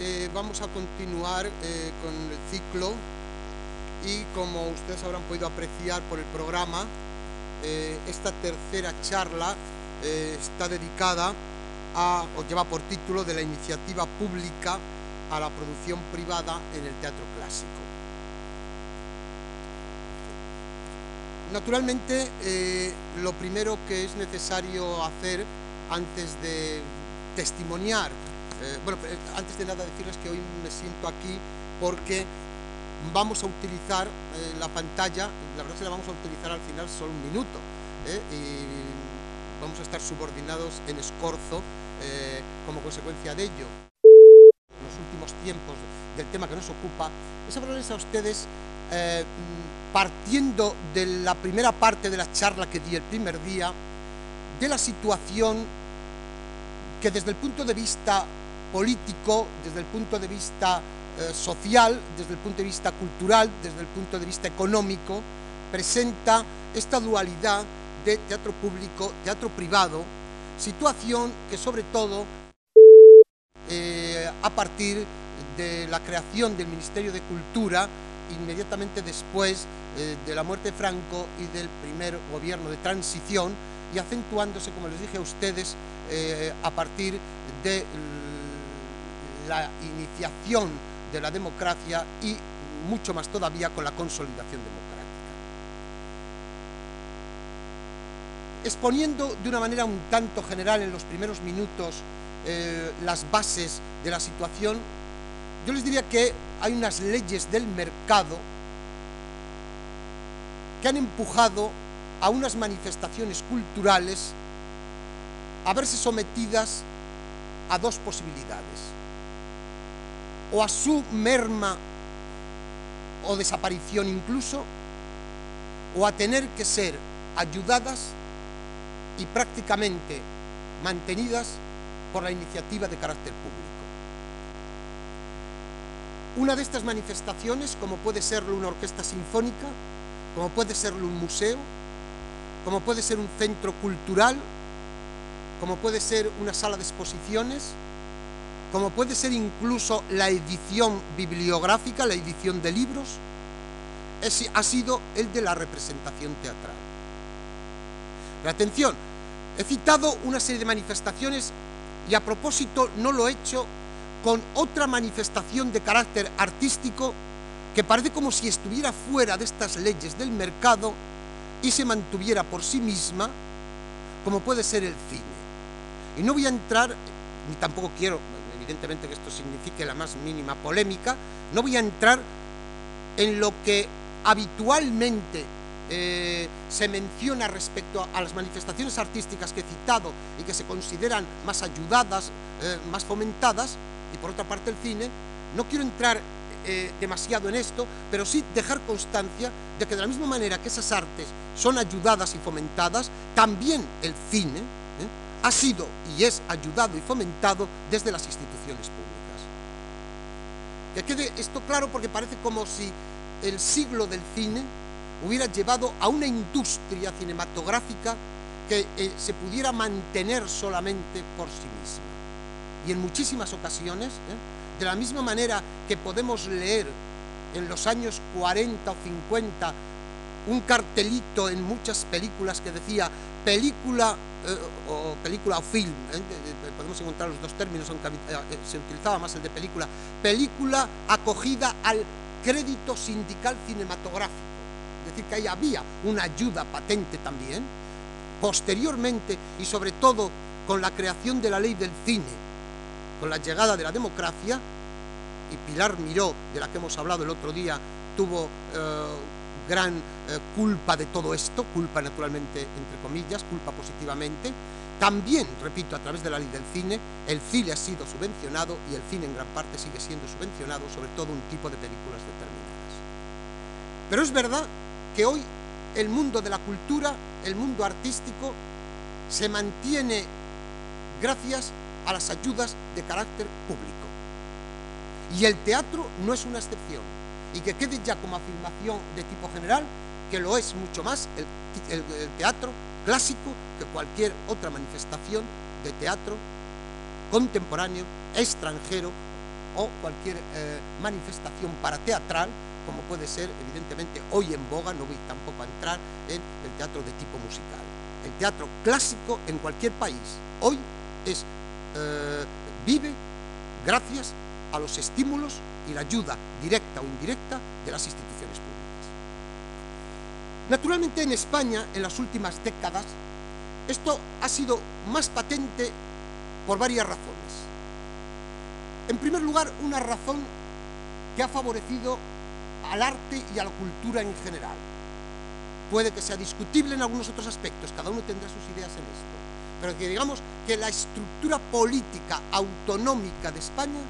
Eh, vamos a continuar eh, con el ciclo y como ustedes habrán podido apreciar por el programa, eh, esta tercera charla está dedicada a, o lleva por título de la iniciativa pública a la producción privada en el teatro clásico. Naturalmente, lo primero que es necesario hacer antes de testimoniar eh, bueno, eh, antes de nada decirles que hoy me siento aquí porque vamos a utilizar eh, la pantalla, la verdad es que la vamos a utilizar al final solo un minuto, y vamos a estar subordinados en escorzo como consecuencia de ello. En los últimos tiempos del tema que nos ocupa, es hablarles a ustedes partiendo de la primera parte de la charla que di el primer día, de la situación que desde el punto de vista político, desde el punto de vista eh, social, desde el punto de vista cultural, desde el punto de vista económico, presenta esta dualidad de teatro público, teatro privado, situación que sobre todo eh, a partir de la creación del Ministerio de Cultura, inmediatamente después eh, de la muerte de Franco y del primer gobierno de transición, y acentuándose, como les dije a ustedes, a partir de la iniciación de la democracia y mucho más todavía con la consolidación democrática. Exponiendo de una manera un tanto general en los primeros minutos eh, las bases de la situación, yo les diría que hay unas leyes del mercado que han empujado a unas manifestaciones culturales a verse sometidas a dos posibilidades o a su merma o desaparición incluso, o a tener que ser ayudadas y prácticamente mantenidas por la iniciativa de carácter público. Una de estas manifestaciones, como puede serlo una orquesta sinfónica, como puede serlo un museo, como puede ser un centro cultural, como puede ser una sala de exposiciones, como puede ser incluso la edición bibliográfica, la edición de libros, ha sido el de la representación teatral. Pero atención, he citado una serie de manifestaciones y a propósito no lo he hecho con otra manifestación de carácter artístico que parece como si estuviera fuera de estas leyes del mercado y se mantuviera por sí misma, como puede ser el cine. Y no voy a entrar, ni tampoco quiero evidentemente que esto signifique la más mínima polémica, no voy a entrar en lo que habitualmente eh, se menciona respecto a, las manifestaciones artísticas que he citado y que se consideran más ayudadas, eh, más fomentadas, y por otra parte el cine, no quiero entrar eh, demasiado en esto, pero sí dejar constancia de que de la misma manera que esas artes son ayudadas y fomentadas, también el cine, ha sido y es ayudado y fomentado desde las instituciones públicas. Que quede esto claro porque parece como si el siglo del cine hubiera llevado a una industria cinematográfica que eh, se pudiera mantener solamente por sí misma. Y en muchísimas ocasiones, ¿eh? de la misma manera que podemos leer en los años 40 o 50 un cartelito en muchas películas que decía película eh, o película o film, ¿eh? podemos encontrar los dos términos, aunque eh, se utilizaba más el de película, película acogida al crédito sindical cinematográfico, es decir, que ahí había una ayuda patente también, posteriormente y sobre todo con la creación de la ley del cine, con la llegada de la democracia, y Pilar Miró, de la que hemos hablado el otro día, tuvo gran eh, culpa de todo esto, culpa naturalmente entre comillas, culpa positivamente. También, repito, a través de la ley del cine, el cine ha sido subvencionado y el cine en gran parte sigue siendo subvencionado, sobre todo un tipo de películas determinadas. Pero es verdad que hoy el mundo de la cultura, el mundo artístico, se mantiene gracias a las ayudas de carácter público. Y el teatro no es una excepción y que quede ya como afirmación de tipo general que lo es mucho más el, teatro clásico que cualquier otra manifestación de teatro contemporáneo, extranjero o cualquier eh, manifestación parateatral, como puede ser, evidentemente, hoy en boga, no voy tampoco a entrar en el teatro de tipo musical. El teatro clásico en cualquier país hoy es, eh, vive gracias a los estímulos y la ayuda directa o indirecta de las instituciones públicas. Naturalmente en España, en las últimas décadas, esto ha sido más patente por varias razones. En primer lugar, una razón que ha favorecido al arte y a la cultura en general. Puede que sea discutible en algunos otros aspectos, cada uno tendrá sus ideas en esto, pero que digamos que la estructura política autonómica de España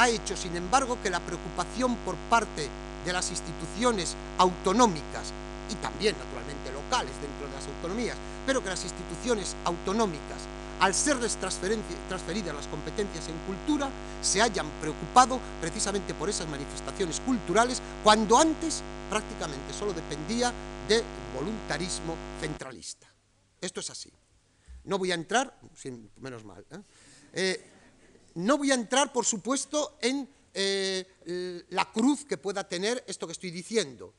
ha hecho, sin embargo, que la preocupación por parte de las instituciones autonómicas y también, naturalmente, locales dentro de las autonomías, pero que las instituciones autonómicas, al serles transferidas las competencias en cultura, se hayan preocupado precisamente por esas manifestaciones culturales, cuando antes prácticamente solo dependía de voluntarismo centralista. Esto es así. No voy a entrar, sin, menos mal, ¿eh? Eh, no voy a entrar, por supuesto, en eh, la cruz que pueda tener esto que estoy diciendo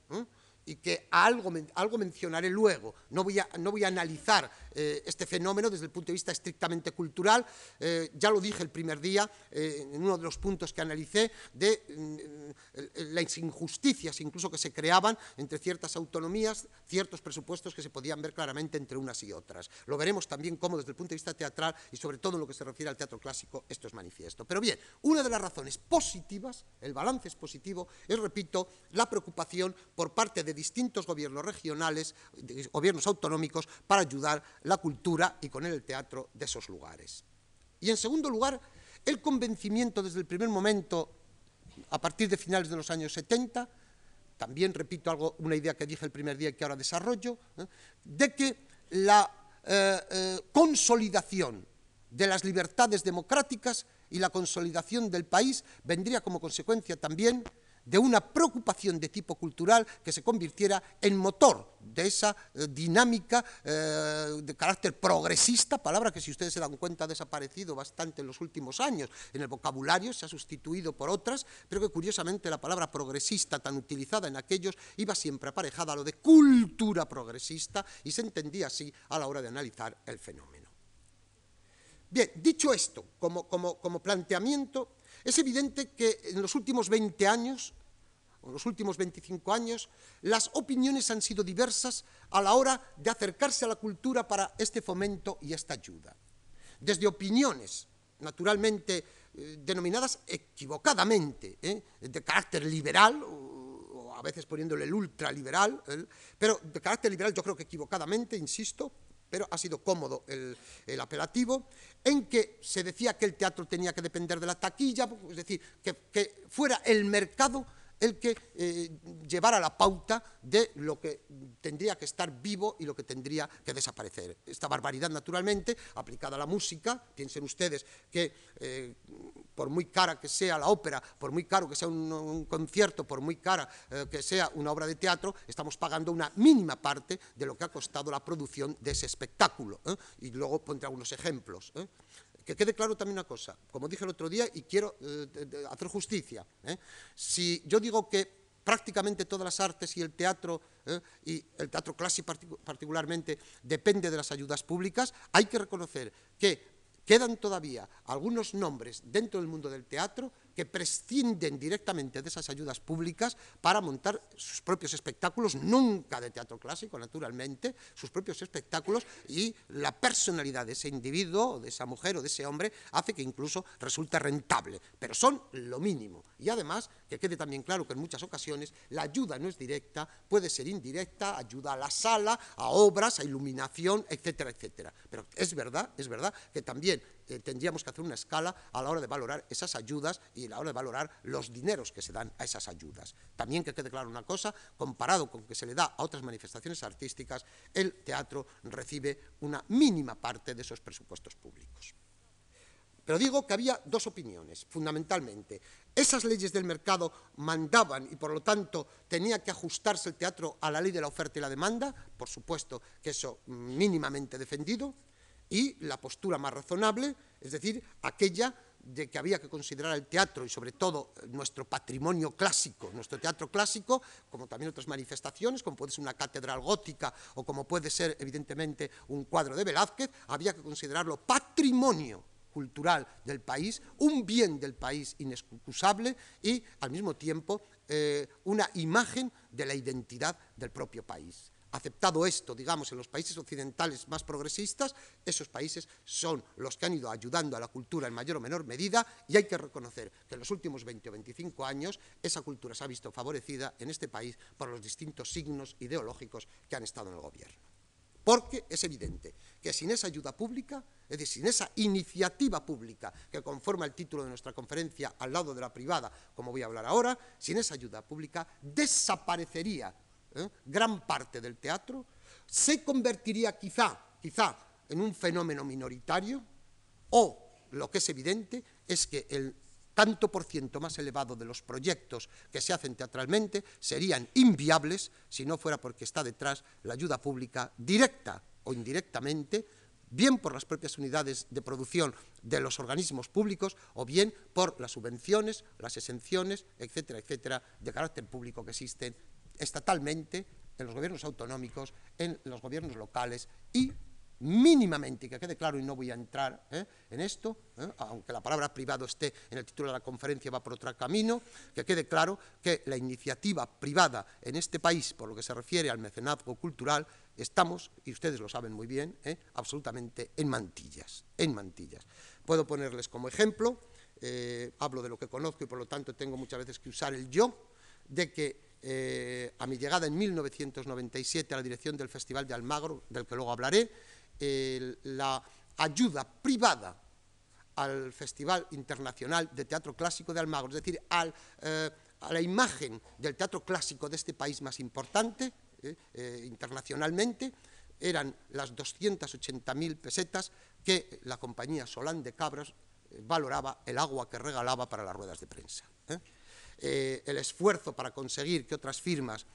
y que algo, algo mencionaré luego. No voy a, no voy a analizar eh, este fenómeno desde el punto de vista estrictamente cultural. Eh, ya lo dije el primer día, eh, en uno de los puntos que analicé, de mm, las injusticias incluso que se creaban entre ciertas autonomías, ciertos presupuestos que se podían ver claramente entre unas y otras. Lo veremos también cómo desde el punto de vista teatral y sobre todo en lo que se refiere al teatro clásico esto es manifiesto. Pero bien, una de las razones positivas, el balance es positivo, es, repito, la preocupación por parte de distintos gobiernos regionales, gobiernos autonómicos, para ayudar la cultura y con él el teatro de esos lugares. Y en segundo lugar, el convencimiento desde el primer momento, a partir de finales de los años 70, también repito algo, una idea que dije el primer día y que ahora desarrollo, ¿eh? de que la eh, eh, consolidación de las libertades democráticas y la consolidación del país vendría como consecuencia también de una preocupación de tipo cultural que se convirtiera en motor de esa eh, dinámica eh, de carácter progresista, palabra que si ustedes se dan cuenta ha desaparecido bastante en los últimos años. En el vocabulario se ha sustituido por otras, pero que curiosamente la palabra progresista tan utilizada en aquellos iba siempre aparejada a lo de cultura progresista y se entendía así a la hora de analizar el fenómeno. Bien, dicho esto, como, como, como planteamiento, es evidente que en los últimos 20 años, o en los últimos 25 años, las opiniones han sido diversas a la hora de acercarse a la cultura para este fomento y esta ayuda. Desde opiniones, naturalmente, eh, denominadas equivocadamente, ¿eh? de carácter liberal, o, a veces poniéndole el ultraliberal, pero de carácter liberal yo creo que equivocadamente, insisto, pero ha sido cómodo el, apelativo, en que se decía que el teatro tenía que depender de la taquilla, es decir, que fuera el mercado el que eh, llevara la pauta de lo que tendría que estar vivo y lo que tendría que desaparecer. Esta barbaridad, naturalmente, aplicada a la música, piensen ustedes que eh, por muy cara que sea la ópera, por muy caro que sea un, concierto, por muy cara eh, que sea una obra de teatro, estamos pagando una mínima parte de lo que ha costado la producción de ese espectáculo. Y luego pondré algunos ejemplos que quede claro también una cosa, como dije el otro día y quiero eh, hacer justicia, ¿eh? si yo digo que prácticamente todas las artes y el teatro, ¿eh? y el teatro clásico particularmente, depende de las ayudas públicas, hay que reconocer que quedan todavía algunos nombres dentro del mundo del teatro que prescinden directamente de esas ayudas públicas para montar sus propios espectáculos, nunca de teatro clásico, naturalmente, sus propios espectáculos y la personalidad de ese individuo, de esa mujer o de ese hombre hace que incluso resulte rentable, pero son lo mínimo. Y además, que quede también claro que en muchas ocasiones la ayuda no es directa, puede ser indirecta, ayuda a la sala, a obras, a iluminación, etcétera, etcétera. Pero es verdad, es verdad que también eh, tendríamos que hacer una escala a la hora de valorar esas ayudas y a la hora de valorar los dineros que se dan a esas ayudas. También que quede claro una cosa, comparado con que se le da a otras manifestaciones artísticas, el teatro recibe una mínima parte de esos presupuestos públicos. Pero digo que había dos opiniones, fundamentalmente. Esas leyes del mercado mandaban y por lo tanto tenía que ajustarse el teatro a la ley de la oferta y la demanda, por supuesto que eso mínimamente defendido, y la postura más razonable, es decir, aquella de que había que considerar el teatro y sobre todo nuestro patrimonio clásico, nuestro teatro clásico, como también otras manifestaciones, como puede ser una catedral gótica o como puede ser evidentemente un cuadro de Velázquez, había que considerarlo patrimonio cultural del país, un bien del país inexcusable y al mismo tiempo eh, una imagen de la identidad del propio país aceptado esto, digamos, en los países occidentales más progresistas, esos países son los que han ido ayudando a la cultura en mayor o menor medida y hay que reconocer que en los últimos 20 o 25 años esa cultura se ha visto favorecida en este país por los distintos signos ideológicos que han estado en el gobierno. Porque es evidente que sin esa ayuda pública, es decir, sin esa iniciativa pública que conforma el título de nuestra conferencia al lado de la privada, como voy a hablar ahora, sin esa ayuda pública desaparecería ¿eh? gran parte del teatro, se convertiría quizá, quizá en un fenómeno minoritario o, lo que es evidente, es que el tanto por ciento más elevado de los proyectos que se hacen teatralmente serían inviables si no fuera porque está detrás la ayuda pública directa o indirectamente, bien por las propias unidades de producción de los organismos públicos o bien por las subvenciones, las exenciones, etcétera, etcétera, de carácter público que existen estatalmente, en los gobiernos autonómicos, en los gobiernos locales y mínimamente, que quede claro y no voy a entrar ¿eh? en esto, ¿eh? aunque la palabra privado esté en el título de la conferencia, va por otro camino, que quede claro que la iniciativa privada en este país, por lo que se refiere al mecenazgo cultural, estamos, y ustedes lo saben muy bien, ¿eh? absolutamente en mantillas, en mantillas. Puedo ponerles como ejemplo, hablo de lo que conozco y por lo tanto tengo muchas veces que usar el yo, de que eh, a mi llegada en 1997 a la dirección del Festival de Almagro, del que luego hablaré, la ayuda privada al Festival Internacional de Teatro Clásico de Almagro, es decir, eh, a la imagen del teatro clásico de este país más importante eh, internacionalmente, eran las 280.000 pesetas que la compañía Solán de Cabras valoraba el agua que regalaba para las ruedas de prensa. Eh, el esfuerzo para conseguir que otras firmas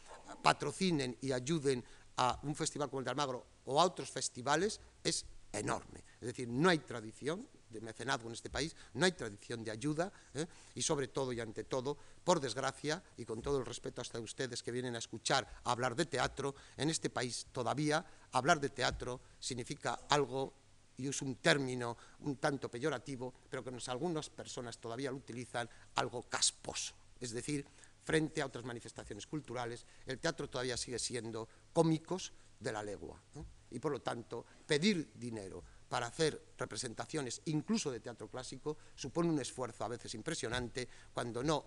patrocinen y ayuden a un festival como el de Almagro o a otros festivales es enorme. Es decir, no hay tradición de mecenazgo en este país, no hay tradición de ayuda ¿eh? y sobre todo y ante todo, por desgracia y con todo el respeto hasta ustedes que vienen a escuchar hablar de teatro, en este país todavía hablar de teatro significa algo y es un término un tanto peyorativo, pero que algunas personas todavía lo utilizan, algo casposo. Es decir, frente a otras manifestaciones culturales, el teatro todavía sigue siendo cómicos de la legua. Y por lo tanto, pedir dinero para hacer representaciones, incluso de teatro clásico, supone un esfuerzo a veces impresionante, cuando no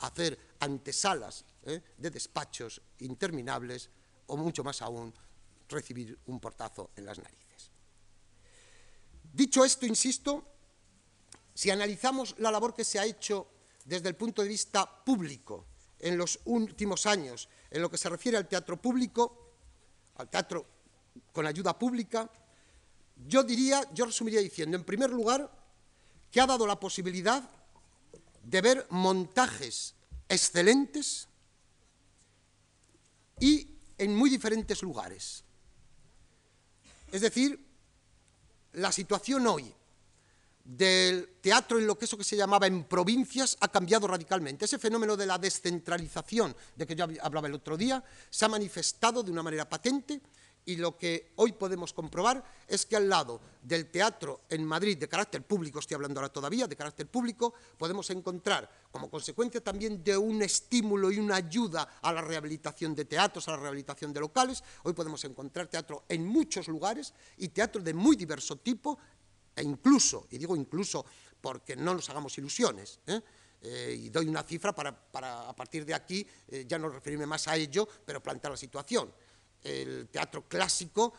hacer antesalas ¿eh? de despachos interminables o mucho más aún recibir un portazo en las narices. Dicho esto, insisto, si analizamos la labor que se ha hecho desde el punto de vista público en los últimos años en lo que se refiere al teatro público, al teatro con ayuda pública, yo diría, yo resumiría diciendo, en primer lugar, que ha dado la posibilidad de ver montajes excelentes y en muy diferentes lugares. Es decir, la situación hoy del teatro en lo que eso que se llamaba en provincias ha cambiado radicalmente. Ese fenómeno de la descentralización de que yo hablaba el otro día se ha manifestado de una manera patente y lo que hoy podemos comprobar es que al lado del teatro en Madrid de carácter público, estoy hablando ahora todavía, de carácter público, podemos encontrar, como consecuencia también de un estímulo y una ayuda a la rehabilitación de teatros, a la rehabilitación de locales, hoy podemos encontrar teatro en muchos lugares y teatro de muy diverso tipo e incluso, y digo incluso porque no nos hagamos ilusiones, ¿eh? Eh, y doy una cifra para, a partir de aquí eh, ya no referirme más a ello, pero plantear la situación. El teatro clásico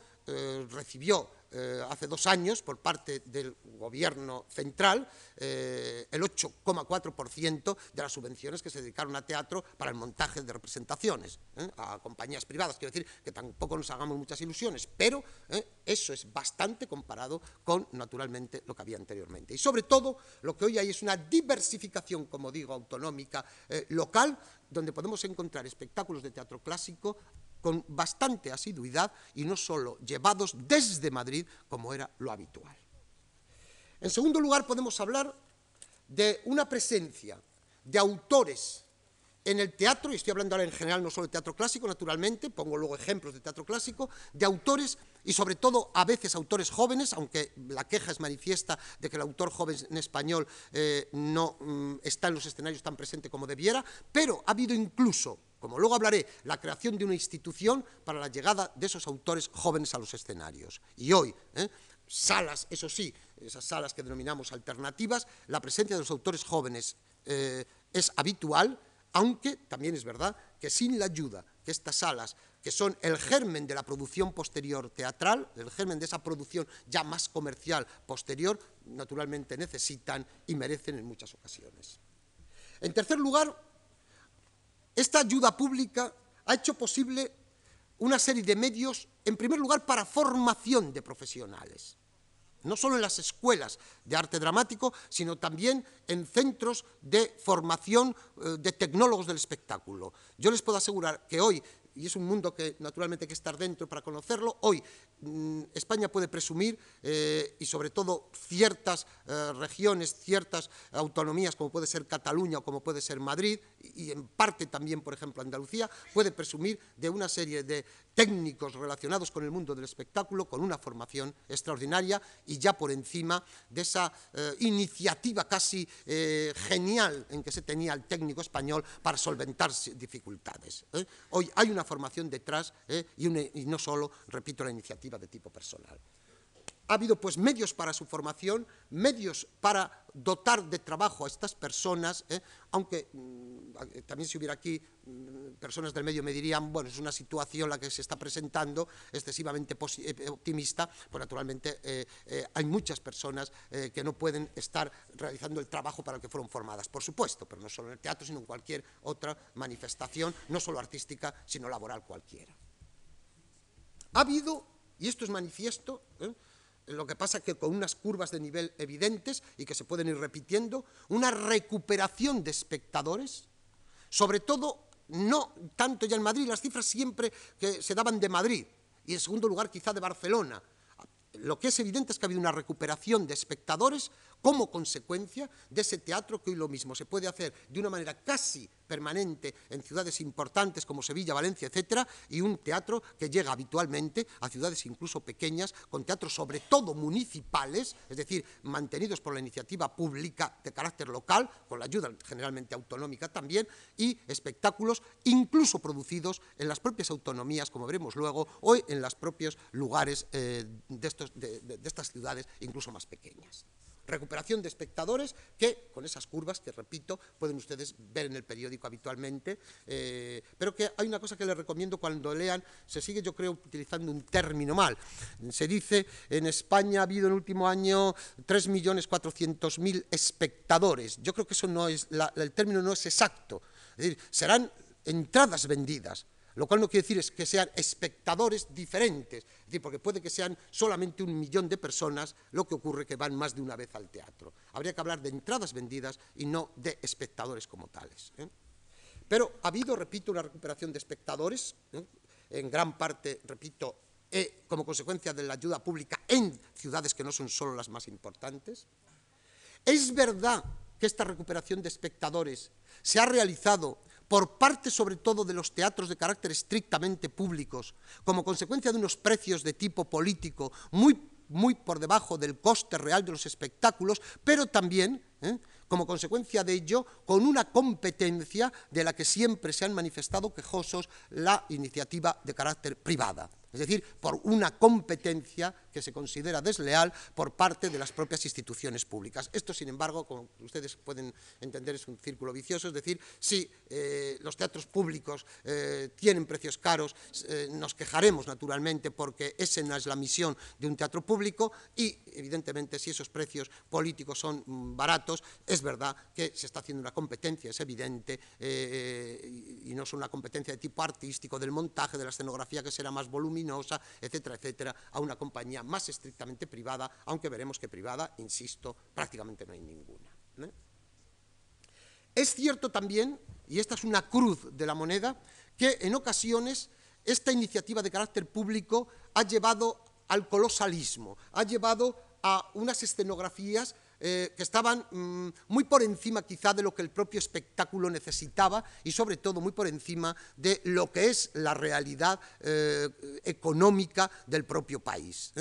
recibió eh, hace dos años por parte del gobierno central eh, el 8,4% de las subvenciones que se dedicaron a teatro para el montaje de representaciones ¿eh? a compañías privadas. Quiero decir que tampoco nos hagamos muchas ilusiones, pero eso es bastante comparado con, naturalmente, lo que había anteriormente. Y sobre todo, lo que hoy hay es una diversificación, como digo, autonómica, local, donde podemos encontrar espectáculos de teatro clásico con bastante asiduidad y no solo llevados desde Madrid como era lo habitual. En segundo lugar, podemos hablar de una presencia de autores en el teatro, y estoy hablando ahora en general no solo de teatro clásico, naturalmente, pongo luego ejemplos de teatro clásico, de autores y sobre todo a veces autores jóvenes, aunque la queja es manifiesta de que el autor joven en español eh, no mm, está en los escenarios tan presente como debiera, pero ha habido incluso, como luego hablaré, la creación de una institución para la llegada de esos autores jóvenes a los escenarios. Y hoy, eh, salas, eso sí, esas salas que denominamos alternativas, la presencia de los autores jóvenes eh, es habitual, aunque también es verdad que sin la ayuda que estas salas, que son el germen de la producción posterior teatral, el germen de esa producción ya más comercial posterior, naturalmente necesitan y merecen en muchas ocasiones. En tercer lugar, esta ayuda pública ha hecho posible una serie de medios, en primer lugar, para formación de profesionales no solo en las escuelas de arte dramático, sino también en centros de formación eh, de tecnólogos del espectáculo. Yo les puedo asegurar que hoy y es un mundo que naturalmente hay que estar dentro para conocerlo. Hoy mm, España puede presumir, eh, y sobre todo ciertas eh, regiones, ciertas autonomías, como puede ser Cataluña o como puede ser Madrid, y, en parte también, por ejemplo, Andalucía, puede presumir de una serie de técnicos relacionados con el mundo del espectáculo, con una formación extraordinaria y ya por encima de esa eh, iniciativa casi genial en que se tenía el técnico español para solventar dificultades. Hoy hay una formación detrás ¿eh? y no solo, repito, la iniciativa de tipo personal. Ha habido pues medios para su formación, medios para dotar de trabajo a estas personas, ¿eh? aunque mm, también si hubiera aquí mm, personas del medio me dirían, bueno, es una situación la que se está presentando excesivamente eh, optimista, pues naturalmente eh, hay muchas personas que no pueden estar realizando el trabajo para el que fueron formadas, por supuesto, pero no solo en el teatro, sino en cualquier otra manifestación, no solo artística, sino laboral cualquiera. Ha habido, y esto es manifiesto, lo que pasa es que con unas curvas de nivel evidentes y que se pueden ir repitiendo, una recuperación de espectadores, sobre todo no tanto ya en Madrid, las cifras siempre que se daban de Madrid, y en segundo lugar quizá de Barcelona. Lo que es evidente es que ha habido una recuperación de espectadores como consecuencia de ese teatro que hoy lo mismo se puede hacer de una manera casi permanente en ciudades importantes como Sevilla, Valencia, etcétera, y un teatro que llega habitualmente a ciudades incluso pequeñas, con teatros sobre todo municipales, es decir, mantenidos por la iniciativa pública de carácter local, con la ayuda generalmente autonómica también, y espectáculos incluso producidos en las propias autonomías, como veremos luego, o en los propios lugares eh, de estas ciudades incluso más pequeñas recuperación de espectadores que, con esas curvas que, repito, pueden ustedes ver en el periódico habitualmente, eh, pero que hay una cosa que les recomiendo cuando lean, se sigue yo creo utilizando un término mal. Se dice, en España ha habido en el último año 3.400.000 espectadores. Yo creo que eso no es, el término no es exacto. Es decir, serán entradas vendidas, lo cual no quiere decir es que sean espectadores diferentes, es decir, porque puede que sean solamente un millón de personas, lo que ocurre que van más de una vez al teatro. Habría que hablar de entradas vendidas y no de espectadores como tales. ¿eh? Pero ha habido, repito, una recuperación de espectadores, ¿eh? en gran parte, repito, eh, como consecuencia de la ayuda pública en ciudades que no son solo las más importantes. Es verdad que esta recuperación de espectadores se ha realizado por parte sobre todo de los teatros de carácter estrictamente públicos, como consecuencia de unos precios de tipo político muy, muy por debajo del coste real de los espectáculos, pero también ¿eh? como consecuencia de ello, con una competencia de la que siempre se han manifestado quejosos la iniciativa de carácter privada es decir, por una competencia que se considera desleal por parte de las propias instituciones públicas. Esto, sin embargo, como ustedes pueden entender, es un círculo vicioso, es decir, si eh, los teatros públicos eh, tienen precios caros, nos quejaremos naturalmente porque esa es la misión de un teatro público y, evidentemente, si esos precios políticos son mm, es verdad que se está haciendo una competencia, es evidente, y no es una competencia de tipo artístico, del montaje, de la escenografía que será más voluminosa, etcétera, etcétera, a una compañía más estrictamente privada, aunque veremos que privada, insisto, prácticamente no hay ninguna. Es cierto también, y esta es una cruz de la moneda, que en ocasiones esta iniciativa de carácter público ha llevado al colosalismo, ha llevado a unas escenografías eh, que estaban mm, muy por encima quizá de lo que el propio espectáculo necesitaba y sobre todo muy por encima de lo que es la realidad eh, económica del propio país.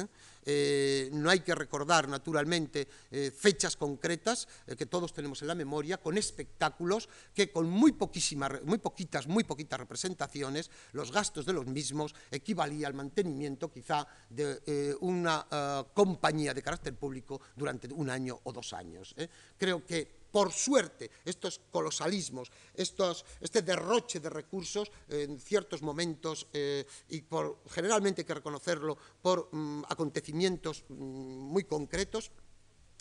Eh, no hay que recordar, naturalmente, eh, fechas concretas eh, que todos tenemos en la memoria, con espectáculos que con muy, muy poquitas, muy poquitas representaciones, los gastos de los mismos equivalía al mantenimiento quizá de una compañía de carácter público durante un año o dos años. Creo que por suerte, estos colosalismos, este derroche de recursos en ciertos momentos eh, y por, generalmente hay que reconocerlo por mm, acontecimientos mm, muy concretos,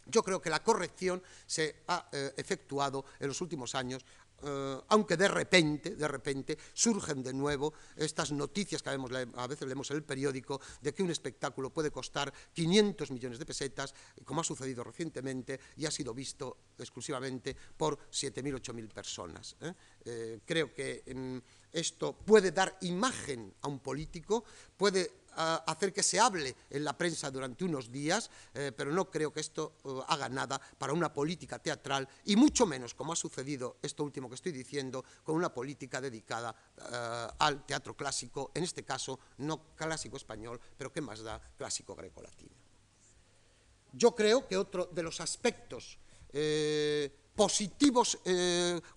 yo creo que la corrección se ha eh, efectuado en los últimos años eh, aunque de repente, de repente, surgen de nuevo estas noticias que a veces leemos en el periódico de que un espectáculo puede costar 500 millones de pesetas, como ha sucedido recientemente y ha sido visto exclusivamente por 7.000, 8.000 personas. ¿eh? Eh, creo que mm, esto puede dar imagen a un político, puede hacer que se hable en la prensa durante unos días, eh, pero no creo que esto eh, haga nada para una política teatral y mucho menos, como ha sucedido esto último que estoy diciendo, con una política dedicada eh, al teatro clásico, en este caso no clásico español, pero que más da clásico greco-latino. Yo creo que otro de los aspectos positivos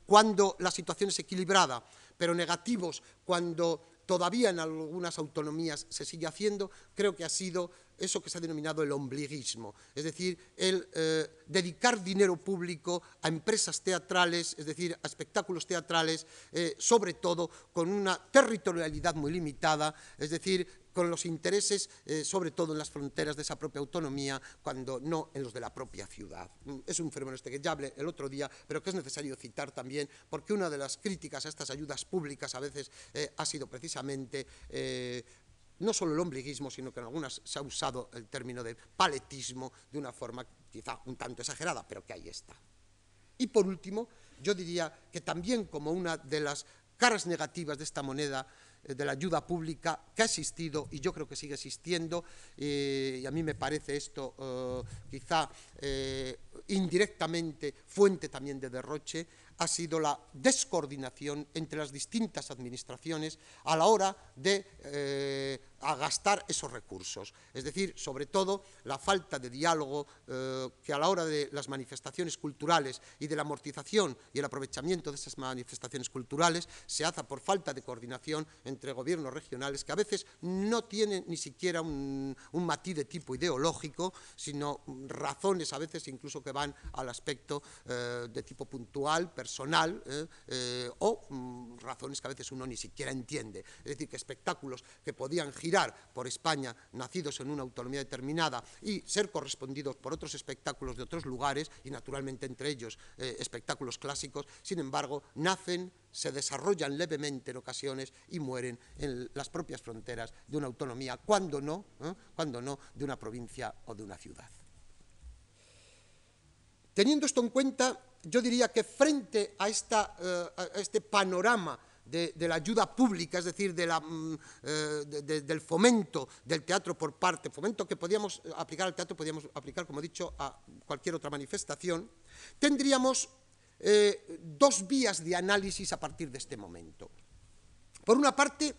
cuando la situación es equilibrada, pero negativos cuando todavía en algunas autonomías se sigue haciendo, creo que ha sido eso que se ha denominado el ombliguismo, es decir, el eh, dedicar dinero público a empresas teatrales, es decir, a espectáculos teatrales, eh, sobre todo con una territorialidad muy limitada, es decir, con los intereses, eh, sobre todo en las fronteras de esa propia autonomía, cuando no en los de la propia ciudad. Mm, es un fenómeno este que ya hablé el otro día, pero que es necesario citar también, porque una de las críticas a estas ayudas públicas a veces eh, ha sido precisamente eh, no solo el ombliguismo, sino que en algunas se ha usado el término de paletismo de una forma quizá un tanto exagerada, pero que ahí está. Y por último, yo diría que también como una de las caras negativas de esta moneda de la ayuda pública que ha existido y yo creo que sigue existiendo eh, y a mí me parece esto eh, quizá indirectamente fuente también de derroche ha sido la descoordinación entre las distintas administraciones a la hora de a gastar esos recursos. Es decir, sobre todo la falta de diálogo eh, que a la hora de las manifestaciones culturales y de la amortización y el aprovechamiento de esas manifestaciones culturales se hace por falta de coordinación entre gobiernos regionales que a veces no tienen ni siquiera un, matiz de tipo ideológico, sino razones a veces incluso que van al aspecto eh, de tipo puntual, personal, eh, o mm, razones que a veces uno ni siquiera entiende. Es decir, que espectáculos que podían girar por España, nacidos en una autonomía determinada, y ser correspondidos por otros espectáculos de otros lugares, y naturalmente entre ellos eh, espectáculos clásicos, sin embargo, nacen, se desarrollan levemente en ocasiones y mueren en las propias fronteras de una autonomía, cuando no, ¿eh? cuando no de una provincia o de una ciudad. Teniendo esto en cuenta, yo diría que frente a, eh, este panorama de, la ayuda pública, es decir, mm, eh, del fomento del teatro por parte, fomento que podíamos aplicar al teatro, podíamos aplicar, como he dicho, a cualquier otra manifestación, tendríamos eh, dos vías de análisis a partir de este momento. Por una parte,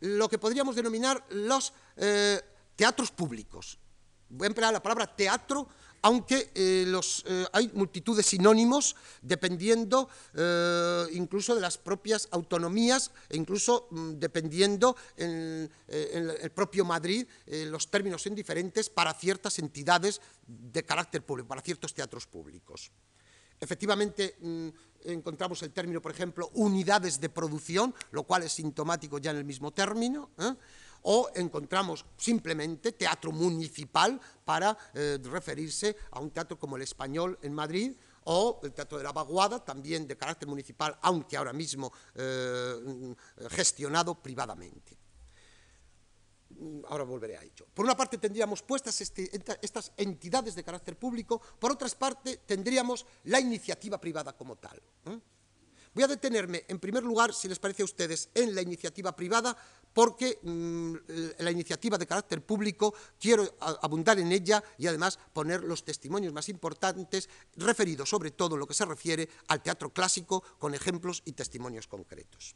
lo que podríamos denominar los eh, teatros públicos. Voy a emplear la palabra teatro aunque eh, eh, hay multitud de sinónimos dependiendo eh, incluso de las propias autonomías e incluso mm, dependiendo en, el propio Madrid los términos son diferentes para ciertas entidades de carácter público, para ciertos teatros públicos. Efectivamente, mm, encontramos el término, por ejemplo, unidades de producción, lo cual es sintomático ya en el mismo término o encontramos simplemente teatro municipal para eh, referirse a un teatro como el español en Madrid o el Teatro de la Vaguada, también de carácter municipal, aunque ahora mismo eh, gestionado privadamente. Ahora volveré a ello. Por una parte tendríamos puestas este, estas entidades de carácter público, por otra parte tendríamos la iniciativa privada como tal. ¿eh? Voy a detenerme, en primer lugar, si les parece a ustedes, en la iniciativa privada porque mm, la iniciativa de carácter público quiero abundar en ella y además poner los testimonios más importantes referidos sobre todo en lo que se refiere al teatro clásico con ejemplos y testimonios concretos.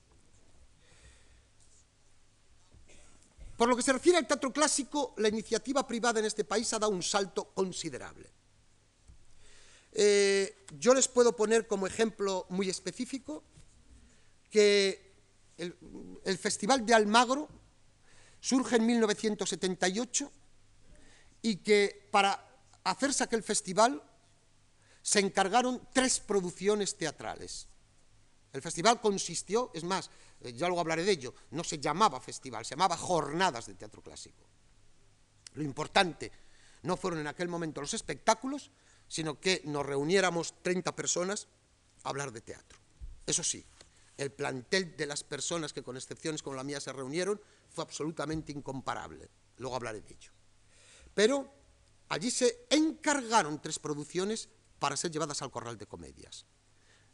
Por lo que se refiere al teatro clásico, la iniciativa privada en este país ha dado un salto considerable. Eh, yo les puedo poner como ejemplo muy específico que el, Festival de Almagro surge en 1978 y que para hacerse aquel festival se encargaron tres producciones teatrales. El festival consistió, es más, eh, ya luego hablaré de ello, no se llamaba festival, se llamaba jornadas de teatro clásico. Lo importante no fueron en aquel momento los espectáculos, sino que nos reuniéramos 30 personas a hablar de teatro. Eso sí, el plantel de las personas que con excepciones como la mía se reunieron fue absolutamente incomparable. Luego hablaré de ello. Pero allí se encargaron tres producciones para ser llevadas al corral de comedias.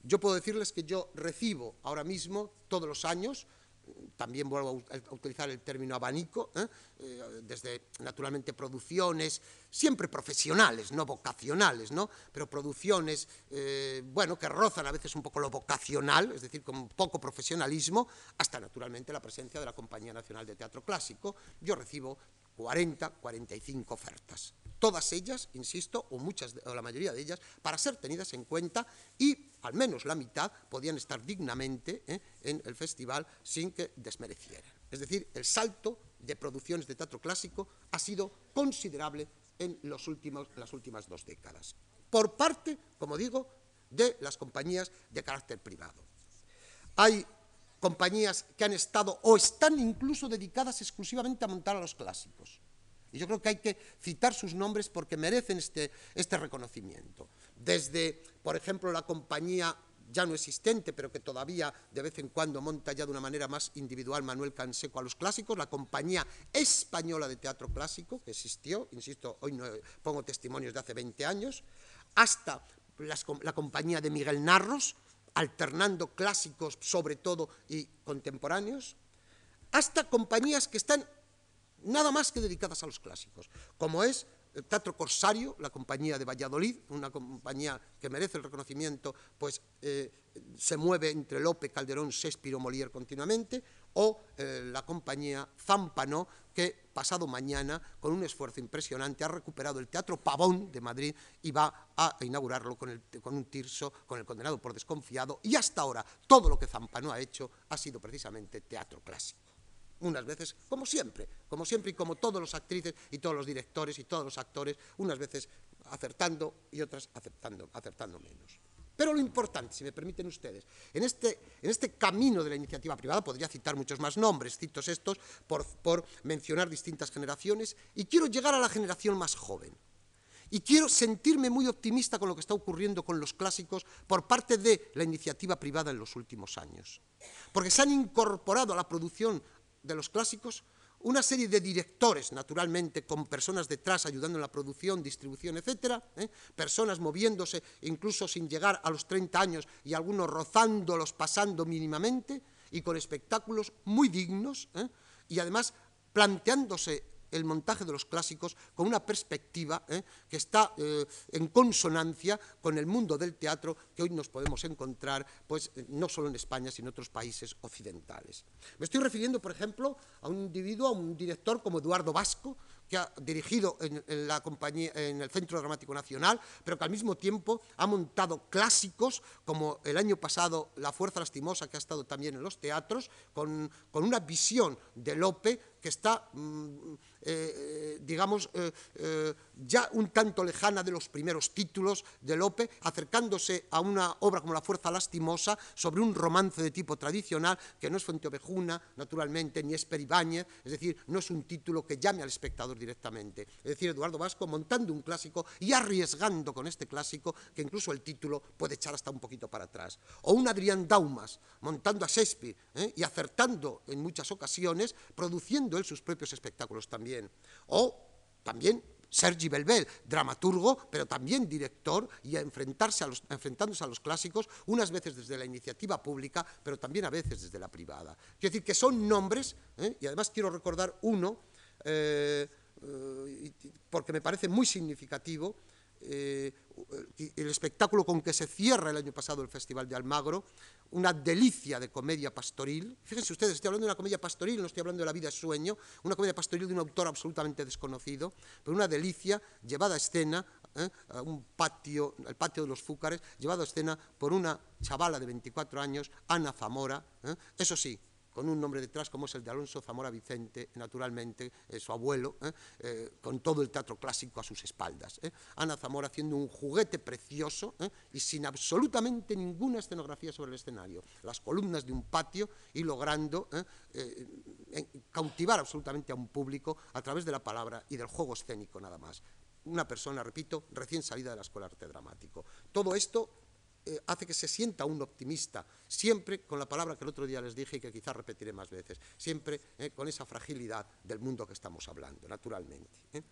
Yo puedo decirles que yo recibo ahora mismo, todos los años, también vuelvo a utilizar el término abanico, ¿eh? Eh, desde naturalmente producciones, siempre profesionales, no vocacionales, ¿no? pero producciones, eh, bueno, que rozan a veces un poco lo vocacional, es decir, con poco profesionalismo, hasta naturalmente la presencia de la Compañía Nacional de Teatro Clásico. Yo recibo 40, 45 ofertas. Todas ellas, insisto, o muchas o la mayoría de ellas, para ser tenidas en cuenta y al menos la mitad podían estar dignamente ¿eh? en el festival sin que desmerecieran. Es decir, el salto de producciones de teatro clásico ha sido considerable en los últimos, las últimas dos décadas, por parte, como digo, de las compañías de carácter privado. Hay compañías que han estado o están incluso dedicadas exclusivamente a montar a los clásicos. Y yo creo que hay que citar sus nombres porque merecen este, este reconocimiento. Desde, por ejemplo, la compañía ya no existente, pero que todavía de vez en cuando monta ya de una manera más individual Manuel Canseco a los clásicos, la compañía española de teatro clásico, que existió, insisto, hoy no pongo testimonios de hace 20 años, hasta la compañía de Miguel Narros, alternando clásicos sobre todo y contemporáneos, hasta compañías que están nada más que dedicadas a los clásicos, como es el Teatro Corsario, la compañía de Valladolid, una compañía que merece el reconocimiento, pues eh, se mueve entre Lope, Calderón, Shakespeare Molière continuamente, o eh, la compañía Zampano, que pasado mañana, con un esfuerzo impresionante, ha recuperado el Teatro Pavón de Madrid y va a inaugurarlo con, con un tirso, con el condenado por desconfiado, y hasta ahora todo lo que Zampano ha hecho ha sido precisamente teatro clásico unas veces, como siempre, como siempre y como todos los actrices y todos los directores y todos los actores, unas veces acertando y otras acertando, acertando menos. Pero lo importante, si me permiten ustedes, en este, en este camino de la iniciativa privada, podría citar muchos más nombres, cito estos por, por mencionar distintas generaciones, y quiero llegar a la generación más joven. Y quiero sentirme muy optimista con lo que está ocurriendo con los clásicos por parte de la iniciativa privada en los últimos años. Porque se han incorporado a la producción de los clásicos, una serie de directores, naturalmente, con personas detrás ayudando en la producción, distribución, etcétera, ¿eh? personas moviéndose incluso sin llegar a los 30 años y algunos rozándolos, pasando mínimamente, y con espectáculos muy dignos, ¿eh? y además planteándose el montaje de los clásicos con una perspectiva ¿eh? que está eh, en consonancia con el mundo del teatro que hoy nos podemos encontrar, pues eh, no solo en España, sino en otros países occidentales. Me estoy refiriendo, por ejemplo, a un individuo, a un director como Eduardo Vasco, que ha dirigido en, la compañía, en el Centro Dramático Nacional, pero que al mismo tiempo ha montado clásicos, como el año pasado La Fuerza Lastimosa, que ha estado también en los teatros, con, con una visión de Lope que está, mm, eh, digamos, eh, eh, ya un tanto lejana de los primeros títulos de Lope, acercándose a una obra como La Fuerza Lastimosa, sobre un romance de tipo tradicional, que no es Fuenteovejuna, naturalmente, ni es Peribáñez, es decir, no es un título que llame al espectador directamente. Es decir, Eduardo Vasco montando un clásico y arriesgando con este clásico, que incluso el título puede echar hasta un poquito para atrás. O un Adrián Daumas montando a Shakespeare y acertando en muchas ocasiones, produciendo sus propios espectáculos también. O también Sergi Belbel, dramaturgo, pero también director, y enfrentarse a los, enfrentándose a los clásicos, unas veces desde la iniciativa pública, pero también a veces desde la privada. Quiero decir que son nombres, ¿eh? y además quiero recordar uno, eh, eh, porque me parece muy significativo, el espectáculo con que se cierra el año pasado el Festival de Almagro, una delicia de comedia pastoril. Fíjense ustedes, estoy hablando de una comedia pastoril, no estoy hablando de La vida es sueño, una comedia pastoril de un autor absolutamente desconocido, pero una delicia llevada a escena ¿eh? un patio, el patio de los Fúcares, llevado a escena por una chavala de 24 años, Ana Zamora, ¿eh? eso sí, con un nombre detrás como es el de Alonso Zamora Vicente, naturalmente, eh, su abuelo, eh, eh, con todo el teatro clásico a sus espaldas. Ana Zamora haciendo un juguete precioso y sin absolutamente ninguna escenografía sobre el escenario. Las columnas de un patio y logrando cautivar absolutamente a un público a través de la palabra y del juego escénico nada más. Una persona, repito, recién salida de la escuela de arte dramático. Todo esto eh, hace que se sienta un optimista, siempre con la palabra que el otro día les dije y que quizás repetiré más veces, siempre eh, con esa fragilidad del mundo que estamos hablando, naturalmente. ¿eh?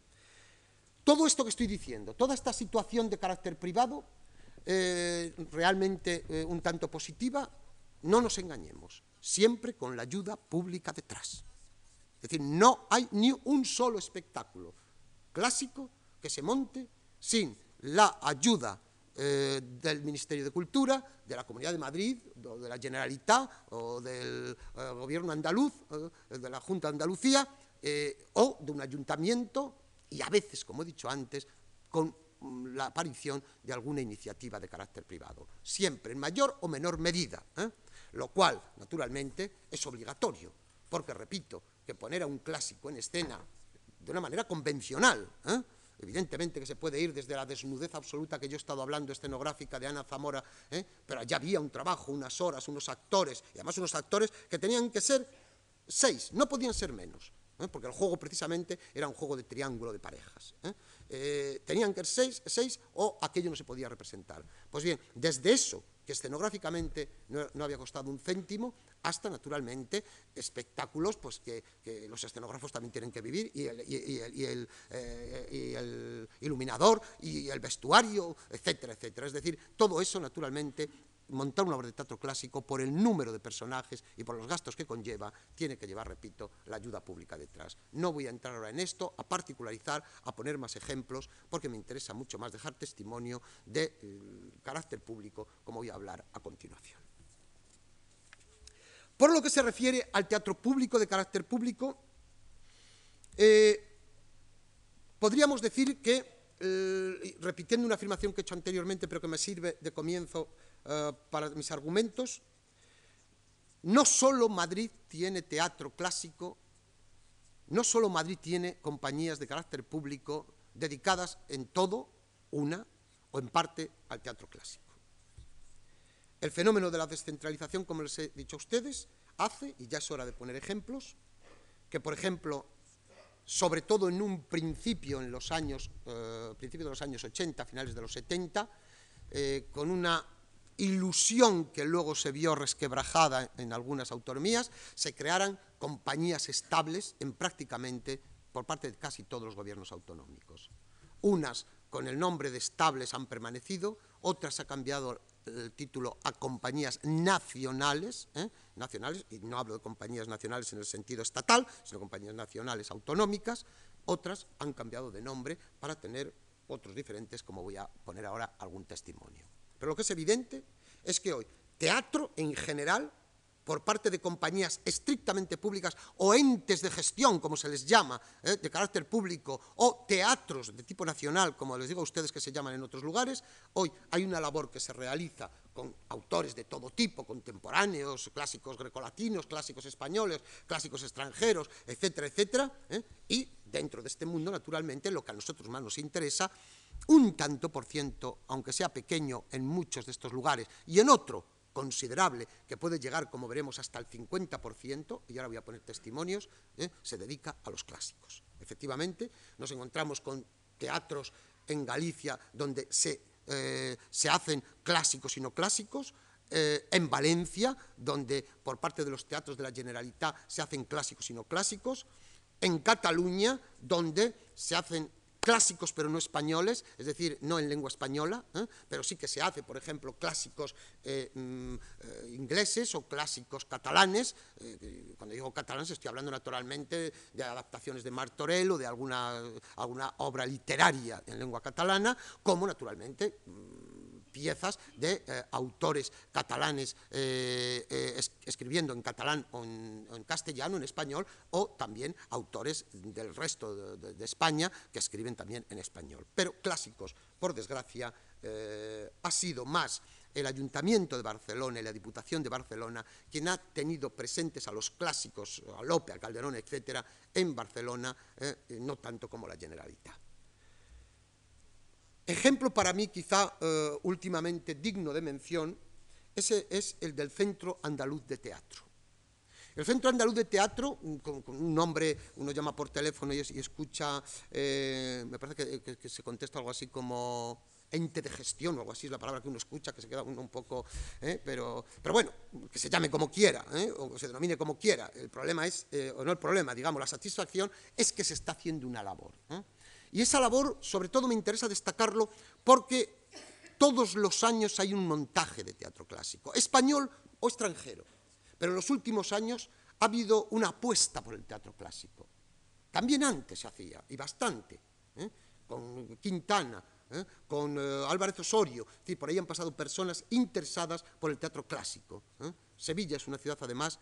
Todo esto que estoy diciendo, toda esta situación de carácter privado, realmente un tanto positiva, no nos engañemos, siempre con la ayuda pública detrás. Es decir, no hay ni un solo espectáculo clásico que se monte sin la ayuda eh, del Ministerio de Cultura, de la Comunidad de Madrid, o de la Generalitat, o del eh, Gobierno andaluz, eh, de la Junta de Andalucía, o de un ayuntamiento, y a veces, como he dicho antes, con mm, la aparición de alguna iniciativa de carácter privado, siempre en mayor o menor medida, lo cual, naturalmente, es obligatorio, porque, repito, que poner a un clásico en escena de una manera convencional, Evidentemente que se puede ir desde la desnudez absoluta que yo he estado hablando, escenográfica de Ana Zamora, ¿eh? pero allá había un trabajo, unas horas, unos actores, y además unos actores que tenían que ser seis, no podían ser menos, ¿eh? porque el juego precisamente era un juego de triángulo de parejas. ¿eh? tenían que ser seis, seis o aquello no se podía representar. Pues bien, desde eso que escenográficamente no, había costado un céntimo, hasta naturalmente espectáculos pues, que, los escenógrafos también tienen que vivir, y el, eh, iluminador, y el vestuario, etcétera, etcétera. Es decir, todo eso naturalmente montar una obra de teatro clásico, por el número de personajes y por los gastos que conlleva, tiene que llevar, repito, la ayuda pública detrás. No voy a entrar ahora en esto, a particularizar, a poner más ejemplos, porque me interesa mucho más dejar testimonio del carácter público, como voy a hablar a continuación. Por lo que se refiere al teatro público de carácter público, eh, podríamos decir que, eh, repitiendo una afirmación que he hecho anteriormente, pero que me sirve de comienzo eh, para mis argumentos, no solo Madrid tiene teatro clásico, no solo Madrid tiene compañías de carácter público dedicadas en todo, una o en parte, al teatro clásico. El fenómeno de la descentralización, como les he dicho a ustedes, hace, y ya es hora de poner ejemplos, que por ejemplo, sobre todo en un principio, en los años, eh, principios de los años 80, finales de los 70, eh, con una ilusión que luego se vio resquebrajada en algunas autonomías, se crearan compañías estables en prácticamente por parte de casi todos los gobiernos autonómicos. Unas con el nombre de estables han permanecido, otras ha cambiado el título a compañías nacionales, ¿eh? nacionales, y no hablo de compañías nacionales en el sentido estatal, sino compañías nacionales autonómicas, otras han cambiado de nombre para tener otros diferentes, como voy a poner ahora algún testimonio. Pero lo que es evidente es que hoy teatro en general, por parte de compañías estrictamente públicas o entes de gestión, como se les llama, ¿eh? de carácter público, o teatros de tipo nacional, como les digo a ustedes que se llaman en otros lugares, hoy hay una labor que se realiza con autores de todo tipo, contemporáneos, clásicos grecolatinos, clásicos españoles, clásicos extranjeros, etcétera, etcétera, ¿eh? y dentro de este mundo, naturalmente, lo que a nosotros más nos interesa un tanto por ciento, aunque sea pequeño en muchos de estos lugares, y en otro considerable, que puede llegar, como veremos, hasta el 50%, y ahora voy a poner testimonios, ¿eh? se dedica a los clásicos. Efectivamente, nos encontramos con teatros en Galicia donde se, eh, se hacen clásicos y no clásicos, eh, en Valencia, donde por parte de los teatros de la Generalitat se hacen clásicos y no clásicos, en Cataluña, donde se hacen clásicos pero no españoles, es decir, no en lengua española, ¿eh? pero sí que se hace, por ejemplo, clásicos eh, mm, eh, ingleses o clásicos catalanes. cuando digo catalanes estoy hablando naturalmente de adaptaciones de Martorell o de alguna, alguna obra literaria en lengua catalana, como naturalmente mm, piezas de eh, autores catalanes eh, eh, escribiendo en catalán o en, castellano, en español, o también autores del resto de, España que escriben también en español. Pero clásicos, por desgracia, ha sido más el Ayuntamiento de Barcelona y la Diputación de Barcelona quien ha tenido presentes a los clásicos, a Lope, a Calderón, etcétera, en Barcelona, no tanto como la Generalitat. Ejemplo para mí quizá eh, últimamente digno de mención ese es el del Centro Andaluz de Teatro. El Centro Andaluz de Teatro, con, un nombre, uno llama por teléfono y, escucha, eh, me parece que, se contesta algo así como ente de gestión o algo así es la palabra que uno escucha, que se queda uno un poco, eh, pero, pero bueno, que se llame como quiera, o se denomine como quiera. El problema es, o no el problema, digamos, la satisfacción es que se está haciendo una labor. Y esa labor, sobre todo, me interesa destacarlo porque todos los años hay un montaje de teatro clásico, español o extranjero. Pero en los últimos años ha habido una apuesta por el teatro clásico. También antes se hacía, y bastante, ¿eh? con Quintana, ¿eh? con eh, Álvarez Osorio, es por ahí han pasado personas interesadas por el teatro clásico. Sevilla es una ciudad, además,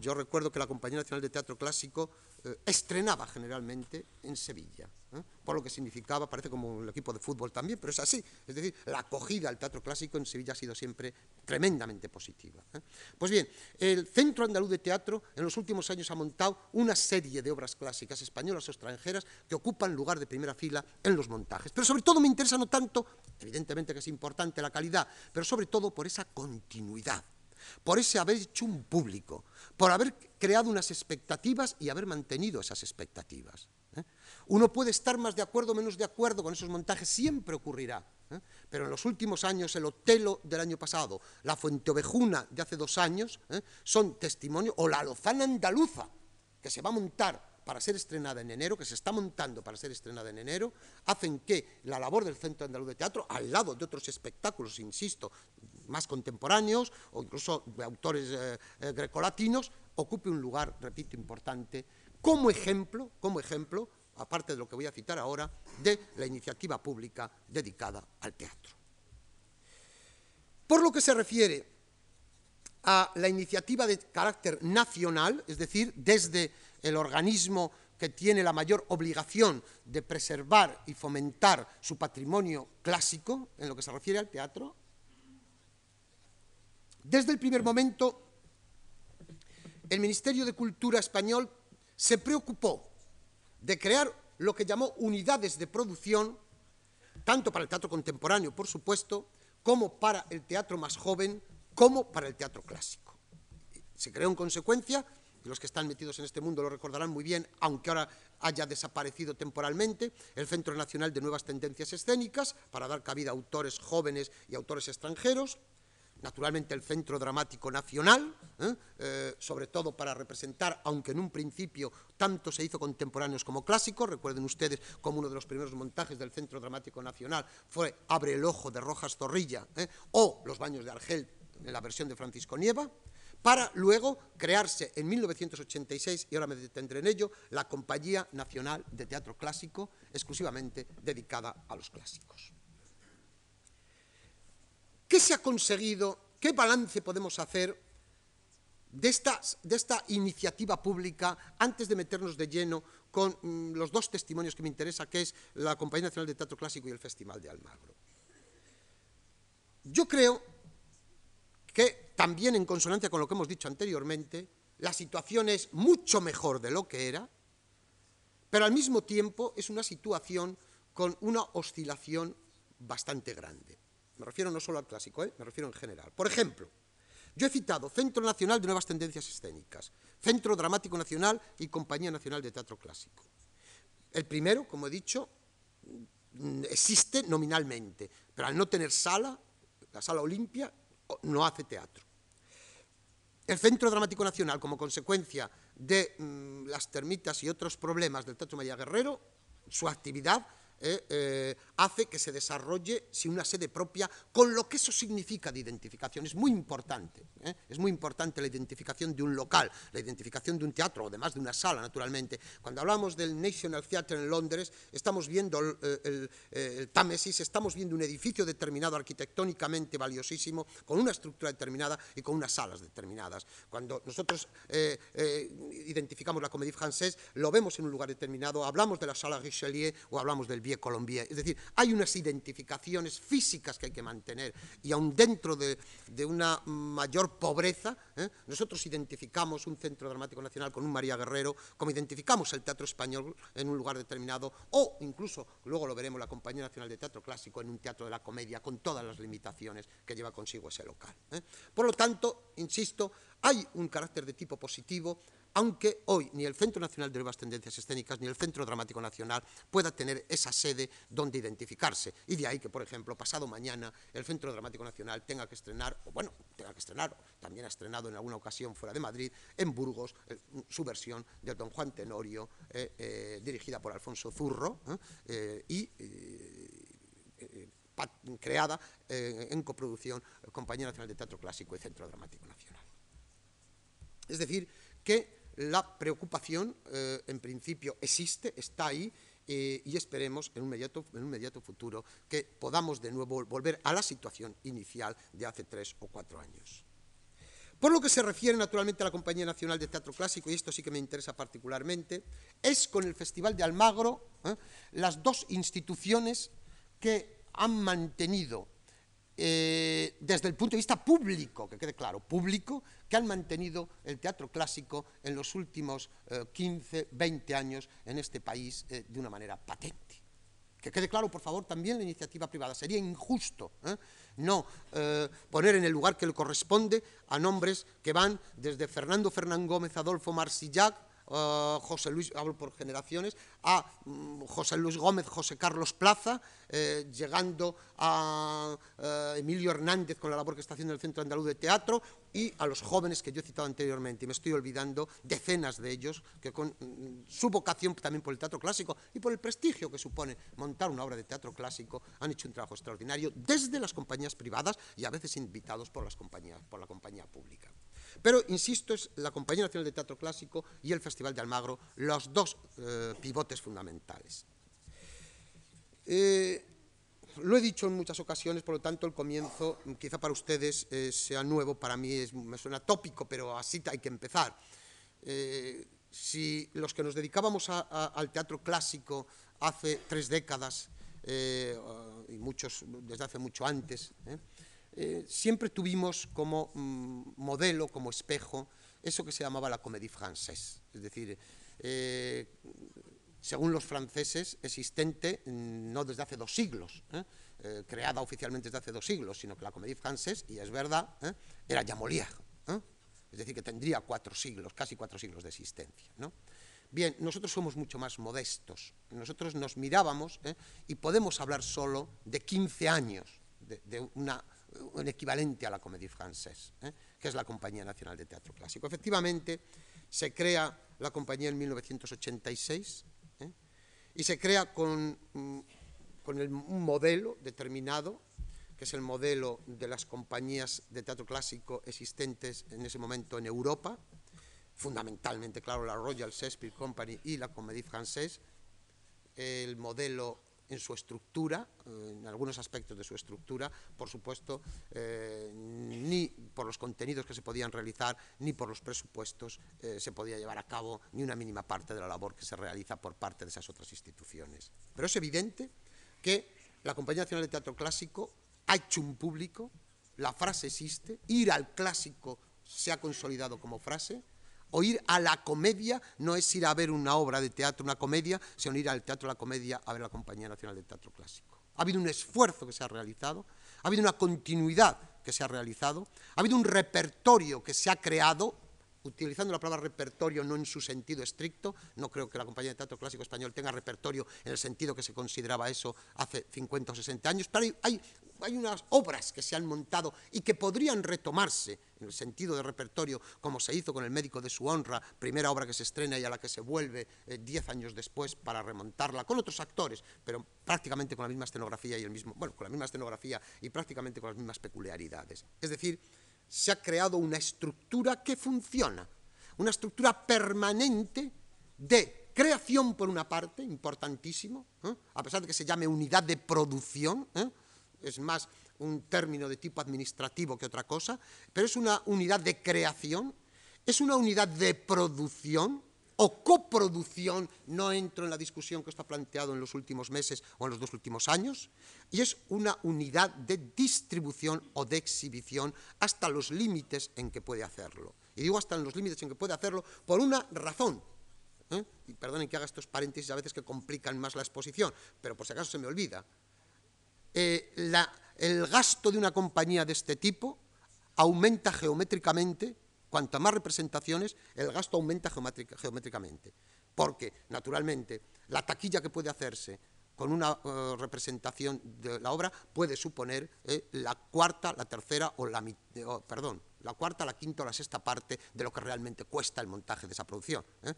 yo recuerdo que la Compañía Nacional de Teatro Clásico eh, estrenaba generalmente en Sevilla, ¿eh? por lo que significaba, parece como el equipo de fútbol también, pero es así. Es decir, la acogida al teatro clásico en Sevilla ha sido siempre tremendamente positiva. ¿eh? Pues bien, el Centro Andaluz de Teatro en los últimos años ha montado una serie de obras clásicas españolas o extranjeras que ocupan lugar de primera fila en los montajes. Pero sobre todo me interesa no tanto, evidentemente que es importante la calidad, pero sobre todo por esa continuidad por ese haber hecho un público, por haber creado unas expectativas y haber mantenido esas expectativas. ¿eh? Uno puede estar más de acuerdo o menos de acuerdo con esos montajes, siempre ocurrirá. ¿eh? Pero en los últimos años, el Otelo del año pasado, la Fuente Ovejuna de hace dos años, ¿eh? son testimonio, o la Lozana Andaluza, que se va a montar para ser estrenada en enero, que se está montando para ser estrenada en enero, hacen que la labor del Centro Andaluz de Teatro, al lado de otros espectáculos, insisto, más contemporáneos o incluso de autores eh, eh, grecolatinos, ocupe un lugar, repito, importante, como ejemplo, como ejemplo, aparte de lo que voy a citar ahora, de la iniciativa pública dedicada al teatro. Por lo que se refiere a la iniciativa de carácter nacional, es decir, desde el organismo que tiene la mayor obligación de preservar y fomentar su patrimonio clásico en lo que se refiere al teatro. Desde el primer momento, el Ministerio de Cultura español se preocupó de crear lo que llamó unidades de producción, tanto para el teatro contemporáneo, por supuesto, como para el teatro más joven, como para el teatro clásico. Se creó en consecuencia los que están metidos en este mundo lo recordarán muy bien, aunque ahora haya desaparecido temporalmente, el Centro Nacional de Nuevas Tendencias Escénicas, para dar cabida a autores jóvenes y autores extranjeros, naturalmente el Centro Dramático Nacional, ¿eh? Eh, sobre todo para representar, aunque en un principio tanto se hizo contemporáneos como clásicos, recuerden ustedes como uno de los primeros montajes del Centro Dramático Nacional fue Abre el Ojo de Rojas Zorrilla, ¿eh? o Los Baños de Argel en la versión de Francisco Nieva, para luego crearse en 1986, y ahora me detendré en ello, la Compañía Nacional de Teatro Clásico, exclusivamente dedicada a los clásicos. ¿Qué se ha conseguido? ¿Qué balance podemos hacer de esta, de esta iniciativa pública antes de meternos de lleno con mm, los dos testimonios que me interesa, que es la Compañía Nacional de Teatro Clásico y el Festival de Almagro? Yo creo que también en consonancia con lo que hemos dicho anteriormente, la situación es mucho mejor de lo que era, pero al mismo tiempo es una situación con una oscilación bastante grande. Me refiero no solo al clásico, ¿eh? me refiero en general. Por ejemplo, yo he citado Centro Nacional de Nuevas Tendencias Escénicas, Centro Dramático Nacional y Compañía Nacional de Teatro Clásico. El primero, como he dicho, existe nominalmente, pero al no tener sala, la sala Olimpia no hace teatro. El Centro Dramático Nacional, como consecuencia de mm, las termitas y otros problemas del Teatro María Guerrero, su actividad eh, eh, hace que se desarrolle sin una sede propia, con lo que eso significa de identificación. Es muy importante, ¿eh? es muy importante la identificación de un local, la identificación de un teatro, además de una sala, naturalmente. Cuando hablamos del National Theatre en Londres, estamos viendo el, el, Támesis, estamos viendo un edificio determinado arquitectónicamente valiosísimo, con una estructura determinada y con unas salas determinadas. Cuando nosotros identificamos la Comédie Française, lo vemos en un lugar determinado, hablamos de la sala Richelieu o hablamos del Es decir, hay unas identificaciones físicas que hay que mantener y aun dentro de, una mayor pobreza, ¿eh? nosotros identificamos un centro dramático nacional con un María Guerrero, como identificamos el teatro español en un lugar determinado, o incluso, luego lo veremos, la Compañía Nacional de Teatro Clásico en un teatro de la comedia, con todas las limitaciones que lleva consigo ese local. ¿eh? Por lo tanto, insisto, hay un carácter de tipo positivo, aunque hoy ni el Centro Nacional de Nuevas Tendencias Escénicas ni el Centro Dramático Nacional pueda tener esa sede donde identificarse. Y de ahí que, por ejemplo, pasado mañana el Centro Dramático Nacional tenga que estrenar, o bueno, tenga que estrenar, también ha estrenado en alguna ocasión fuera de Madrid, en Burgos, eh, su versión de Don Juan Tenorio, eh, eh, dirigida por Alfonso Zurro y creada en coproducción Compañía Nacional de Teatro Clásico y Centro Dramático Nacional. Es decir, que la preocupación, eh, en principio, existe, está ahí, eh, y esperemos en un, inmediato, en un futuro que podamos de nuevo volver a la situación inicial de hace tres o cuatro años. Por lo que se refiere naturalmente a la Compañía Nacional de Teatro Clásico, y esto sí que me interesa particularmente, es con el Festival de Almagro ¿eh? las dos instituciones que han mantenido desde el punto de vista público, que quede claro, público, que han mantenido el teatro clásico en los últimos 15, eh, 20 años en este país eh, de una manera patente. Que quede claro, por favor, también la iniciativa privada. Sería injusto no poner en el lugar que le corresponde a nombres que van desde Fernando Fernán Gómez, Adolfo Marsillac, José Luis, hablo por generaciones, a mm, José Luis Gómez, José Carlos Plaza, eh, llegando a eh, Emilio Hernández con la labor que está haciendo en el Centro Andaluz de Teatro y a los jóvenes que yo he citado anteriormente, y me estoy olvidando decenas de ellos, que con mm, su vocación también por el teatro clásico y por el prestigio que supone montar una obra de teatro clásico, han hecho un trabajo extraordinario desde las compañías privadas y a veces invitados por, las compañías, por la compañía pública. Pero, insisto, es la Compañía Nacional de Teatro Clásico y el Festival de Almagro los dos eh, pivotes fundamentales. Eh, lo he dicho en muchas ocasiones, por lo tanto el comienzo quizá para ustedes eh, sea nuevo, para mí me suena tópico, pero así hay que empezar. Si los que nos dedicábamos al teatro clásico hace tres décadas, y muchos desde hace mucho antes, siempre tuvimos como mm, modelo, como espejo, eso que se llamaba la comédie française, es decir, según los franceses, existente mm, no desde hace dos siglos, ¿eh? Eh, creada oficialmente desde hace dos siglos, sino que la comédie française, y es verdad, ¿eh? era ya Molière, es decir, que tendría cuatro siglos, casi cuatro siglos de existencia. Bien, nosotros somos mucho más modestos, nosotros nos mirábamos y podemos hablar solo de 15 años de, un equivalente a la comédie française, que es la Compañía Nacional de Teatro Clásico. Efectivamente, se crea la compañía en 1986, y se crea con, mm, un modelo determinado, que es el modelo de las compañías de teatro clásico existentes en ese momento en Europa, fundamentalmente, claro, la Royal Shakespeare Company y la Comédie Française, el modelo en su estructura, eh, en algunos aspectos de su estructura, por supuesto, eh, ni por los contenidos que se podían realizar, ni por los presupuestos eh, se podía llevar a cabo ni una mínima parte de la labor que se realiza por parte de esas otras instituciones. Pero es evidente que la Compañía Nacional de Teatro Clásico ha hecho un público, la frase existe, ir al clásico se ha consolidado como frase, o ir a la comedia no es ir a ver una obra de teatro, una comedia, sino ir al Teatro la Comedia a ver la Compañía Nacional de Teatro Clásico. Ha habido un esfuerzo que se ha realizado, ha habido una continuidad que se ha realizado, ha habido un repertorio que se ha creado, utilizando la palabra repertorio no en su sentido estricto, no creo que la Compañía de Teatro Clásico Español tenga repertorio en el sentido que se consideraba eso hace 50 o 60 años, pero hay, hay unas obras que se han montado y que podrían retomarse en el sentido de repertorio, como se hizo con El médico de su honra, primera obra que se estrena y a la que se vuelve eh, diez años después para remontarla, con otros actores, pero prácticamente con la misma escenografía y el mismo, bueno, con la misma escenografía y prácticamente con las mismas peculiaridades. Es decir, se ha creado una estructura que funciona, una estructura permanente de creación por una parte, importantísimo, ¿eh? a pesar de que se llame unidad de producción, ¿eh? es más un término de tipo administrativo que otra cosa, pero es una unidad de creación, es una unidad de producción o coproducción, no entro en la discusión que está planteado en los últimos meses o en los dos últimos años, y es una unidad de distribución o de exhibición hasta los límites en que puede hacerlo. Y digo hasta en los límites en que puede hacerlo por una razón, ¿eh? y perdonen que haga estos paréntesis a veces que complican más la exposición, pero por si acaso se me olvida, eh, el gasto de una compañía de este tipo aumenta geométricamente, cuanto más representaciones, el gasto aumenta geométricamente, porque naturalmente la taquilla que puede hacerse con una eh, representación de la obra puede suponer la cuarta, la tercera o la perdón, la cuarta, la quinta o la sexta parte de lo que realmente cuesta el montaje de esa producción. Eh,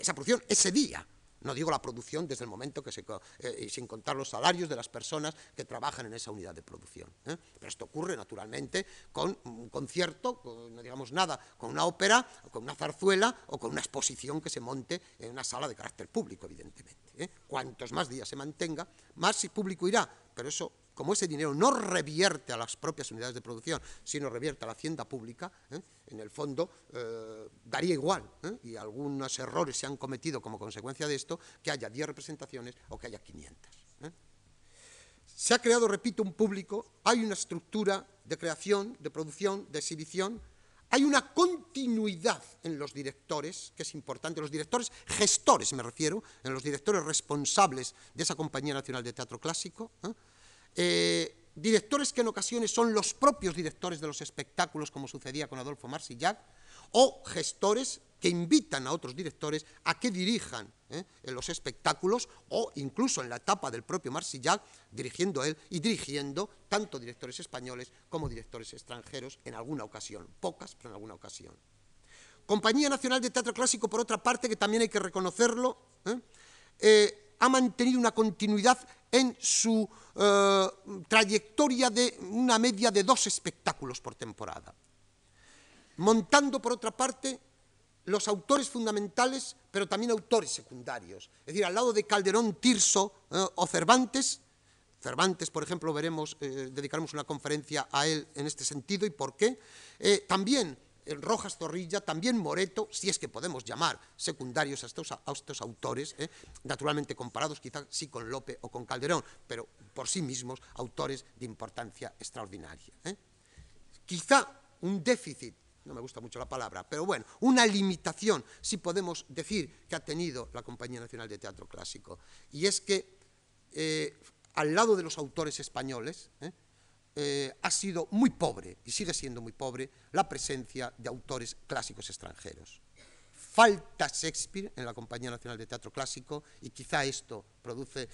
esa producción ese día. No digo la producción desde el momento que se... Eh, sin contar los salarios de las personas que trabajan en esa unidad de producción. ¿eh? Pero esto ocurre naturalmente con un concierto, no digamos nada, con una ópera, con una zarzuela o con una exposición que se monte en una sala de carácter público, evidentemente. Cuantos más días se mantenga, más público irá. Pero eso como ese dinero no revierte a las propias unidades de producción, sino revierte a la hacienda pública, ¿eh? en el fondo eh, daría igual, ¿eh? y algunos errores se han cometido como consecuencia de esto, que haya 10 representaciones o que haya 500. Se ha creado, repito, un público, hay una estructura de creación, de producción, de exhibición, hay una continuidad en los directores, que es importante, los directores gestores me refiero, en los directores responsables de esa Compañía Nacional de Teatro Clásico, eh, directores que en ocasiones son los propios directores de los espectáculos, como sucedía con Adolfo Marsillac, o gestores que invitan a otros directores a que dirijan ¿eh? en los espectáculos o incluso en la etapa del propio Marsillac, dirigiendo él y dirigiendo tanto directores españoles como directores extranjeros en alguna ocasión, pocas, pero en alguna ocasión. Compañía Nacional de Teatro Clásico, por otra parte, que también hay que reconocerlo, ¿eh? ha mantenido una continuidad en su eh, trayectoria de una media de dos espectáculos por temporada, montando por otra parte los autores fundamentales, pero también autores secundarios. Es decir, al lado de Calderón, Tirso eh, o Cervantes, Cervantes, por ejemplo, veremos, eh, dedicaremos una conferencia a él en este sentido y por qué, también Rojas Zorrilla, también Moreto, si es que podemos llamar secundarios a estos, autores, ¿eh? naturalmente comparados quizás sí con Lope o con Calderón, pero por sí mismos autores de importancia extraordinaria. ¿eh? Quizá un déficit, no me gusta mucho la palabra, pero bueno, una limitación, si podemos decir que ha tenido la Compañía Nacional de Teatro Clásico, y es que eh, al lado de los autores españoles, eh, ha sido muy pobre, y sigue siendo muy pobre, la presencia de autores clásicos extranjeros. Falta Shakespeare en la Compañía Nacional de Teatro Clásico, y quizá esto produce,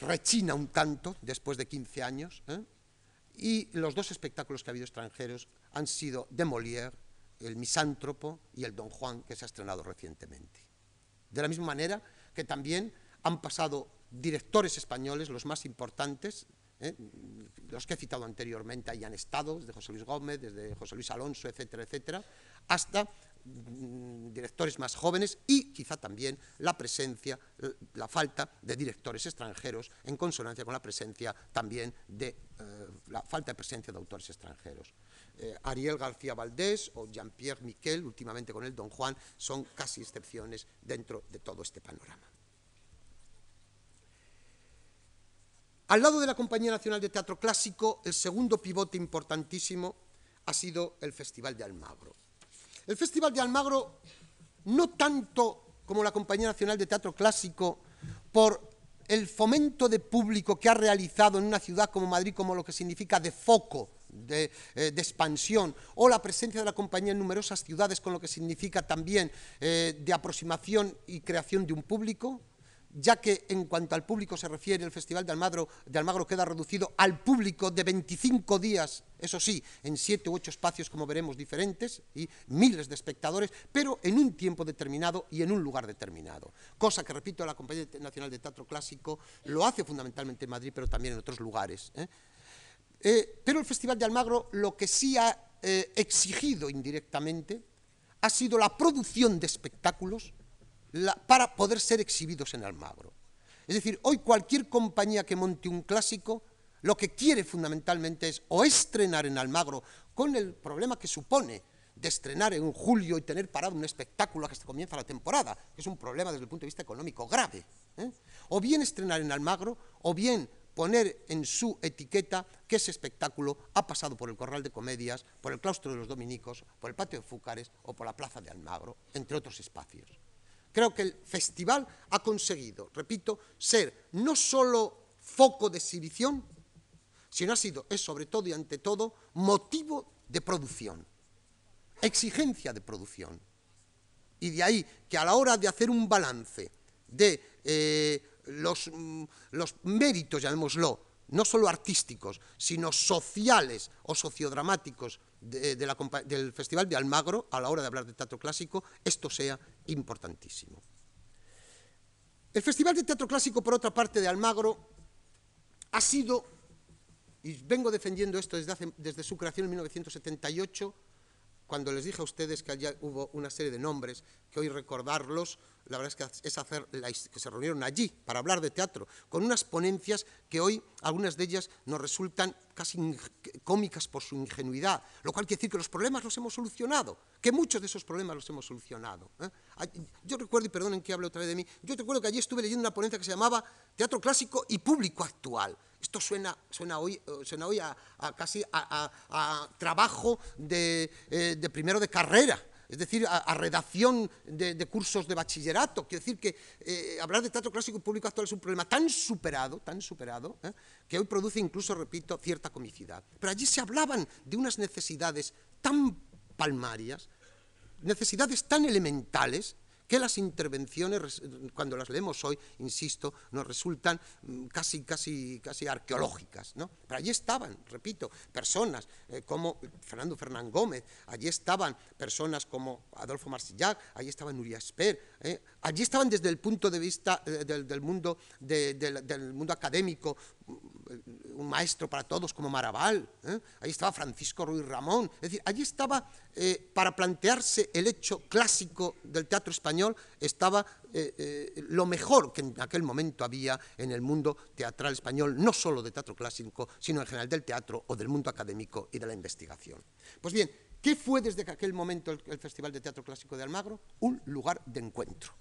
rechina un tanto después de 15 años, ¿eh? y los dos espectáculos que ha habido extranjeros han sido de Molière, el Misántropo y el Don Juan, que se ha estrenado recientemente. De la misma manera que también han pasado directores españoles, los más importantes, ¿eh? los que he citado anteriormente ahí han estado, desde José Luis Gómez, desde José Luis Alonso, etcétera, etcétera, hasta mm, directores más jóvenes y quizá también la presencia, la falta de directores extranjeros en consonancia con la presencia también de eh, la falta de presencia de autores extranjeros. Eh, Ariel García Valdés o Jean-Pierre Miquel, últimamente con el Don Juan, son casi excepciones dentro de todo este panorama. Al lado de la Compañía Nacional de Teatro Clásico, el segundo pivote importantísimo ha sido el Festival de Almagro. El Festival de Almagro, no tanto como la Compañía Nacional de Teatro Clásico, por el fomento de público que ha realizado en una ciudad como Madrid, como lo que significa de foco, de, eh, expansión, o la presencia de la compañía en numerosas ciudades, con lo que significa también eh, de aproximación y creación de un público, ya que en cuanto al público se refiere, el Festival de Almagro, de Almagro queda reducido al público de 25 días, eso sí, en siete u ocho espacios, como veremos, diferentes, y miles de espectadores, pero en un tiempo determinado y en un lugar determinado. Cosa que, repito, la Compañía Nacional de Teatro Clásico lo hace fundamentalmente en Madrid, pero también en otros lugares. ¿eh? Eh, pero el Festival de Almagro lo que sí ha eh, exigido indirectamente ha sido la producción de espectáculos para poder ser exhibidos en Almagro. Es decir, hoy cualquier compañía que monte un clásico lo que quiere fundamentalmente es o estrenar en Almagro con el problema que supone de estrenar en julio y tener parado un espectáculo hasta que comienza la temporada, que es un problema desde el punto de vista económico grave. ¿eh? O bien estrenar en Almagro, o bien poner en su etiqueta que ese espectáculo ha pasado por el Corral de Comedias, por el Claustro de los Dominicos, por el Patio de Fúcares o por la Plaza de Almagro, entre otros espacios. Creo que el festival ha conseguido, repito, ser no solo foco de exhibición, sino ha sido, es sobre todo y ante todo, motivo de producción, exigencia de producción. Y de ahí que a la hora de hacer un balance de eh, los, mm, los méritos, llamémoslo, no solo artísticos, sino sociales o sociodramáticos del Festival de Almagro, a la hora de hablar de teatro clásico, esto sea importantísimo. El Festival de Teatro Clásico, por otra parte, de Almagro, ha sido, y vengo defendiendo esto desde, desde su creación en 1978, cuando les dije a ustedes que allá hubo una serie de nombres, que hoy recordarlos la verdad es que es hacer que se reunieron allí para hablar de teatro, con unas ponencias que hoy algunas de ellas nos resultan casi cómicas por su ingenuidad, lo cual quiere decir que los problemas los hemos solucionado, que muchos de esos problemas los hemos solucionado. ¿eh? Yo recuerdo, y perdonen que hable otra vez de mí, yo recuerdo que allí estuve leyendo una ponencia que se llamaba Teatro Clásico y Público Actual. Esto suena, suena hoy, suena hoy a, casi a, trabajo de, eh, de primero de carrera es decir, a, redacción de, cursos de bachillerato. Quiero decir que eh, hablar de teatro clásico y público actual es un problema tan superado, tan superado, ¿eh? que hoy produce incluso, repito, cierta comicidad. Pero allí se hablaban de unas necesidades tan palmarias, necesidades tan elementales, que las intervenciones, cuando las leemos hoy, insisto, nos resultan mm, casi, casi, casi arqueológicas. ¿no? Pero allí estaban, repito, personas eh, como Fernando Fernán Gómez, allí estaban personas como Adolfo Marsillac, allí estaba Nuria Esper, ¿eh? allí estaban desde el punto de vista eh, del, mundo, del mundo académico, un maestro para todos como Maraval, ¿eh? ahí estaba Francisco Ruiz Ramón, es decir, allí estaba, eh, para plantearse el hecho clásico del teatro español, estaba eh, lo mejor que en aquel momento había en el mundo teatral español, no solo de teatro clásico, sino en general del teatro o del mundo académico y de la investigación. Pues bien, ¿qué fue desde aquel momento el Festival de Teatro Clásico de Almagro? Un lugar de encuentro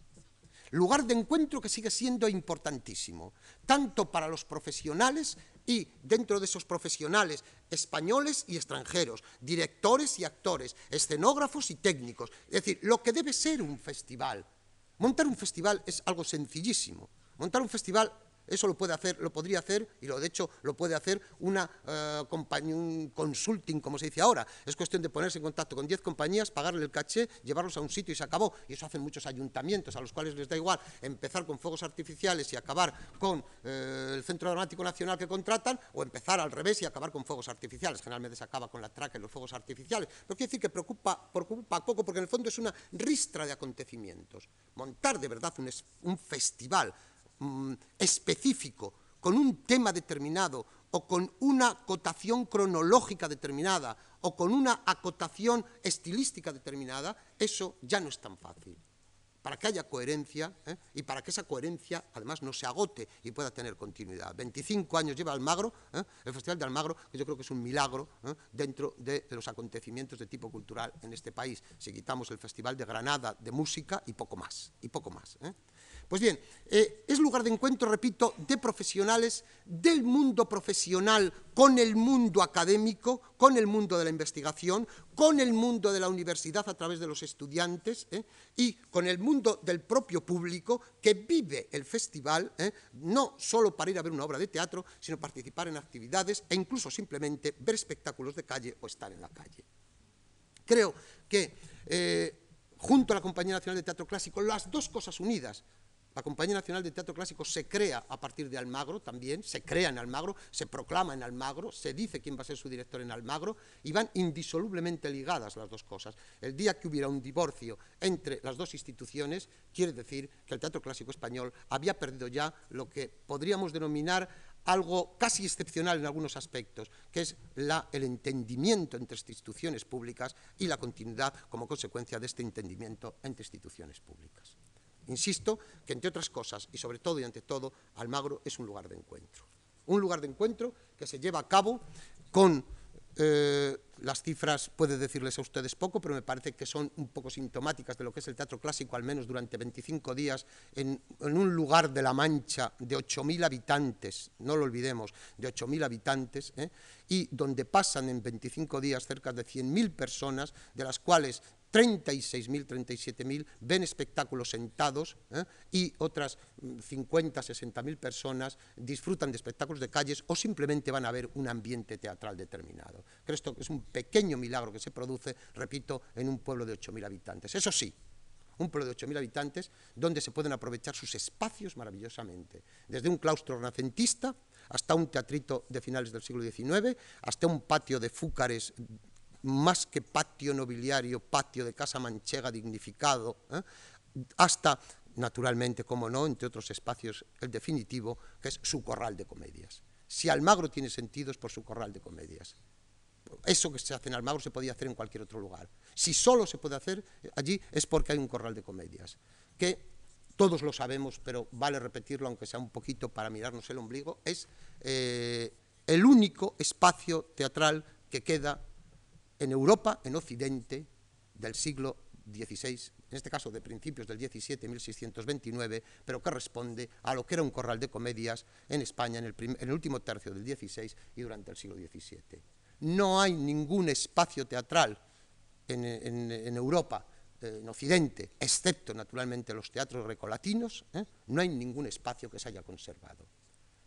lugar de encuentro que sigue siendo importantísimo, tanto para los profesionales y dentro de esos profesionales españoles y extranjeros, directores y actores, escenógrafos y técnicos. Es decir, lo que debe ser un festival. Montar un festival es algo sencillísimo. Montar un festival eso lo puede hacer, lo podría hacer, y lo de hecho lo puede hacer una eh, un consulting, como se dice ahora. Es cuestión de ponerse en contacto con 10 compañías, pagarle el caché, llevarlos a un sitio y se acabó. Y eso hacen muchos ayuntamientos a los cuales les da igual empezar con fuegos artificiales y acabar con eh, el Centro Dramático Nacional que contratan, o empezar al revés y acabar con fuegos artificiales. Generalmente se acaba con la traca y los fuegos artificiales. Pero quiere decir que preocupa, preocupa poco porque en el fondo es una ristra de acontecimientos. Montar de verdad un festival Mm, específico, con un tema determinado o con una acotación cronológica determinada o con una acotación estilística determinada, eso ya no es tan fácil. Para que haya coherencia ¿eh? y para que esa coherencia además no se agote y pueda tener continuidad. 25 años lleva Almagro, ¿eh? el Festival de Almagro, que yo creo que es un milagro ¿eh? dentro de, los acontecimientos de tipo cultural en este país. Si quitamos el Festival de Granada de música y poco más, y poco más. Pues bien, es lugar de encuentro, repito, de profesionales del mundo profesional con el mundo académico, con el mundo de la investigación, con el mundo de la universidad a través de los estudiantes ¿eh? y con el mundo del propio público que vive el festival, ¿eh? no solo para ir a ver una obra de teatro, sino participar en actividades e incluso simplemente ver espectáculos de calle o estar en la calle. Creo que junto a la Compañía Nacional de Teatro Clásico, las dos cosas unidas, La Compañía Nacional de Teatro Clásico se crea a partir de Almagro también, se crea en Almagro, se proclama en Almagro, se dice quién va a ser su director en Almagro y van indisolublemente ligadas las dos cosas. El día que hubiera un divorcio entre las dos instituciones, quiere decir que el Teatro Clásico Español había perdido ya lo que podríamos denominar algo casi excepcional en algunos aspectos, que es el entendimiento entre instituciones públicas y la continuidad como consecuencia de este entendimiento entre instituciones públicas. Insisto que, entre otras cosas, y sobre todo y ante todo, Almagro es un lugar de encuentro. Un lugar de encuentro que se lleva a cabo con eh, las cifras puede decirles a ustedes poco, pero me parece que son un poco sintomáticas de lo que es el teatro clásico, al menos durante 25 días, en, un lugar de La Mancha de 8.000 habitantes, no lo olvidemos, de 8.000 habitantes, ¿eh? y donde pasan en 25 días cerca de 100.000 personas, de las cuales 36.000, 37.000 ven espectáculos sentados ¿eh? y otras 50, mm, 60.000 personas disfrutan de espectáculos de calles o simplemente van a ver un ambiente teatral determinado. Creo que esto es un pequeño milagro que se produce, repito, en un pueblo de 8.000 habitantes. Eso sí, un pueblo de 8.000 habitantes donde se pueden aprovechar sus espacios maravillosamente, desde un claustro renacentista hasta un teatrito de finales del siglo XIX, hasta un patio de fúcares más que patio nobiliario, patio de casa manchega dignificado, ¿eh? hasta, naturalmente, como no, entre otros espacios, el definitivo, que es su corral de comedias. Si Almagro tiene sentido es por su corral de comedias. Eso que se hace en Almagro se podía hacer en cualquier otro lugar. Si solo se puede hacer allí es porque hay un corral de comedias, que todos lo sabemos, pero vale repetirlo, aunque sea un poquito para mirarnos el ombligo, es eh, el único espacio teatral que queda en Europa, en Occidente, del siglo XVI, en este caso de principios del XVII, 1629, pero que responde a lo que era un corral de comedias en España en el, último tercio del XVI y durante el siglo XVII. No hay ningún espacio teatral en, Europa, eh, en Occidente, excepto naturalmente los teatros grecolatinos, ¿eh? no hay ningún espacio que se haya conservado.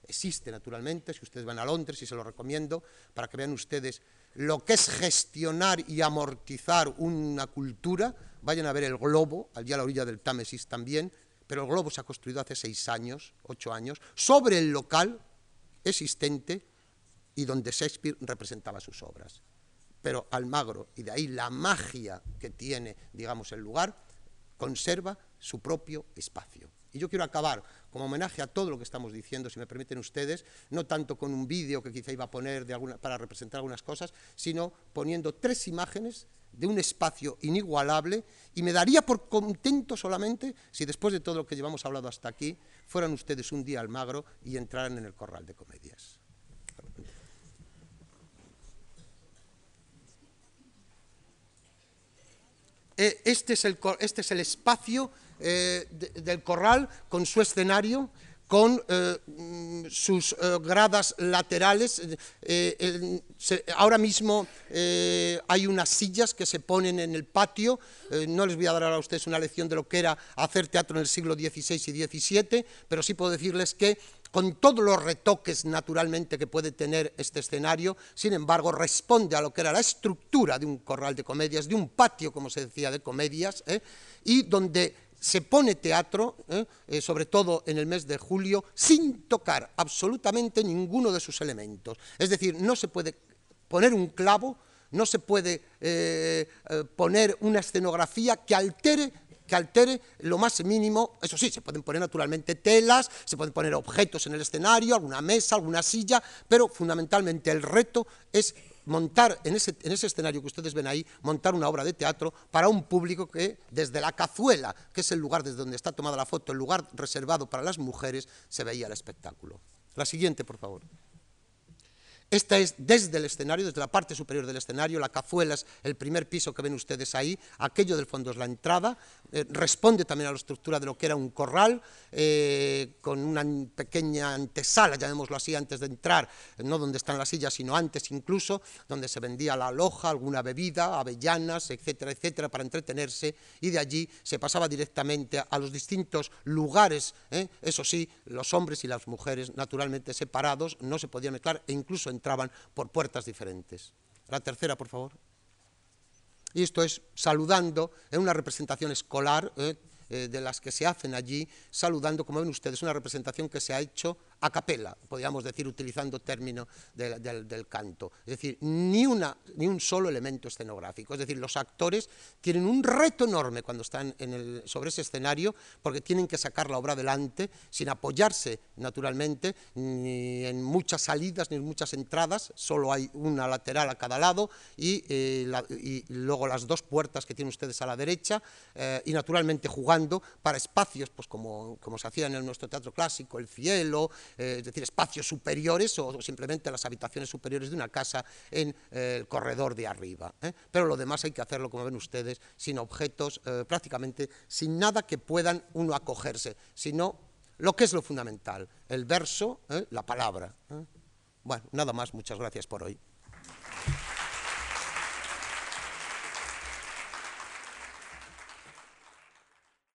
Existe naturalmente, si ustedes van a Londres, y se lo recomiendo, para que vean ustedes lo que es gestionar y amortizar una cultura, vayan a ver el globo, allí a la orilla del Támesis también, pero el globo se ha construido hace seis años, ocho años, sobre el local existente y donde Shakespeare representaba sus obras. Pero Almagro, y de ahí la magia que tiene, digamos, el lugar, conserva su propio espacio. Y yo quiero acabar como homenaje a todo lo que estamos diciendo, si me permiten ustedes, no tanto con un vídeo que quizá iba a poner para representar algunas cosas, sino poniendo tres imágenes de un espacio inigualable y me daría por contento solamente si después de todo lo que llevamos hablado hasta aquí, fueran ustedes un día al magro y entraran en el corral de comedias. Eh, este es el, este es el espacio eh, del corral con su escenario, con eh, sus eh, gradas laterales. ahora mismo hay unas sillas que se ponen en el patio. no les voy a dar a ustedes una lección de lo que era hacer teatro en el siglo XVI y XVII, pero sí puedo decirles que con todos los retoques naturalmente que puede tener este escenario, sin embargo responde a lo que era la estructura de un corral de comedias, de un patio, como se decía, de comedias, y donde se pone teatro, ¿eh? Eh, sobre todo en el mes de julio, sin tocar absolutamente ninguno de sus elementos. Es decir, no se puede poner un clavo, no se puede eh, poner una escenografía que altere que altere lo más mínimo, eso sí, se pueden poner naturalmente telas, se pueden poner objetos en el escenario, alguna mesa, alguna silla, pero fundamentalmente el reto es montar en ese, escenario que ustedes ven ahí, montar una obra de teatro para un público que desde la cazuela, que es el lugar desde donde está tomada la foto, el lugar reservado para las mujeres, se veía el espectáculo. La siguiente, por favor. Esta es desde el escenario, desde la parte superior del escenario, la cazuela es el primer piso que ven ustedes ahí, aquello del fondo es la entrada, eh, responde también a la estructura de lo que era un corral, eh, con una pequeña antesala, llamémoslo así, antes de entrar, no donde están las sillas, sino antes incluso, donde se vendía la loja, alguna bebida, avellanas, etcétera, etcétera, para entretenerse, y de allí se pasaba directamente a los distintos lugares, ¿eh? eso sí, los hombres y las mujeres naturalmente separados, no se podían mezclar, e incluso entraban por puertas diferentes. La tercera, por favor. Y esto es saludando en una representación escolar, ¿eh? eh, de las que se hacen allí, saludando, como ven ustedes, una representación que se ha hecho a capela, podríamos decir, utilizando término del, canto. Es decir, ni, una, ni un solo elemento escenográfico. Es decir, los actores tienen un reto enorme cuando están sobre ese escenario, porque tienen que sacar la obra adelante sin apoyarse, naturalmente, ni en muchas salidas ni en muchas entradas, solo hay una lateral a cada lado y, eh, luego las dos puertas que tienen ustedes a la derecha, eh, y naturalmente jugando para espacios, pues como se hacía en nuestro teatro clásico, el cielo, eh, es decir, espacios superiores o, simplemente las habitaciones superiores de una casa en eh, el corredor de arriba. ¿eh? Pero lo demás hay que hacerlo, como ven ustedes, sin objetos, prácticamente sin nada que puedan uno acogerse, sino lo que es lo fundamental, el verso, la palabra. Bueno, nada más, muchas gracias por hoy.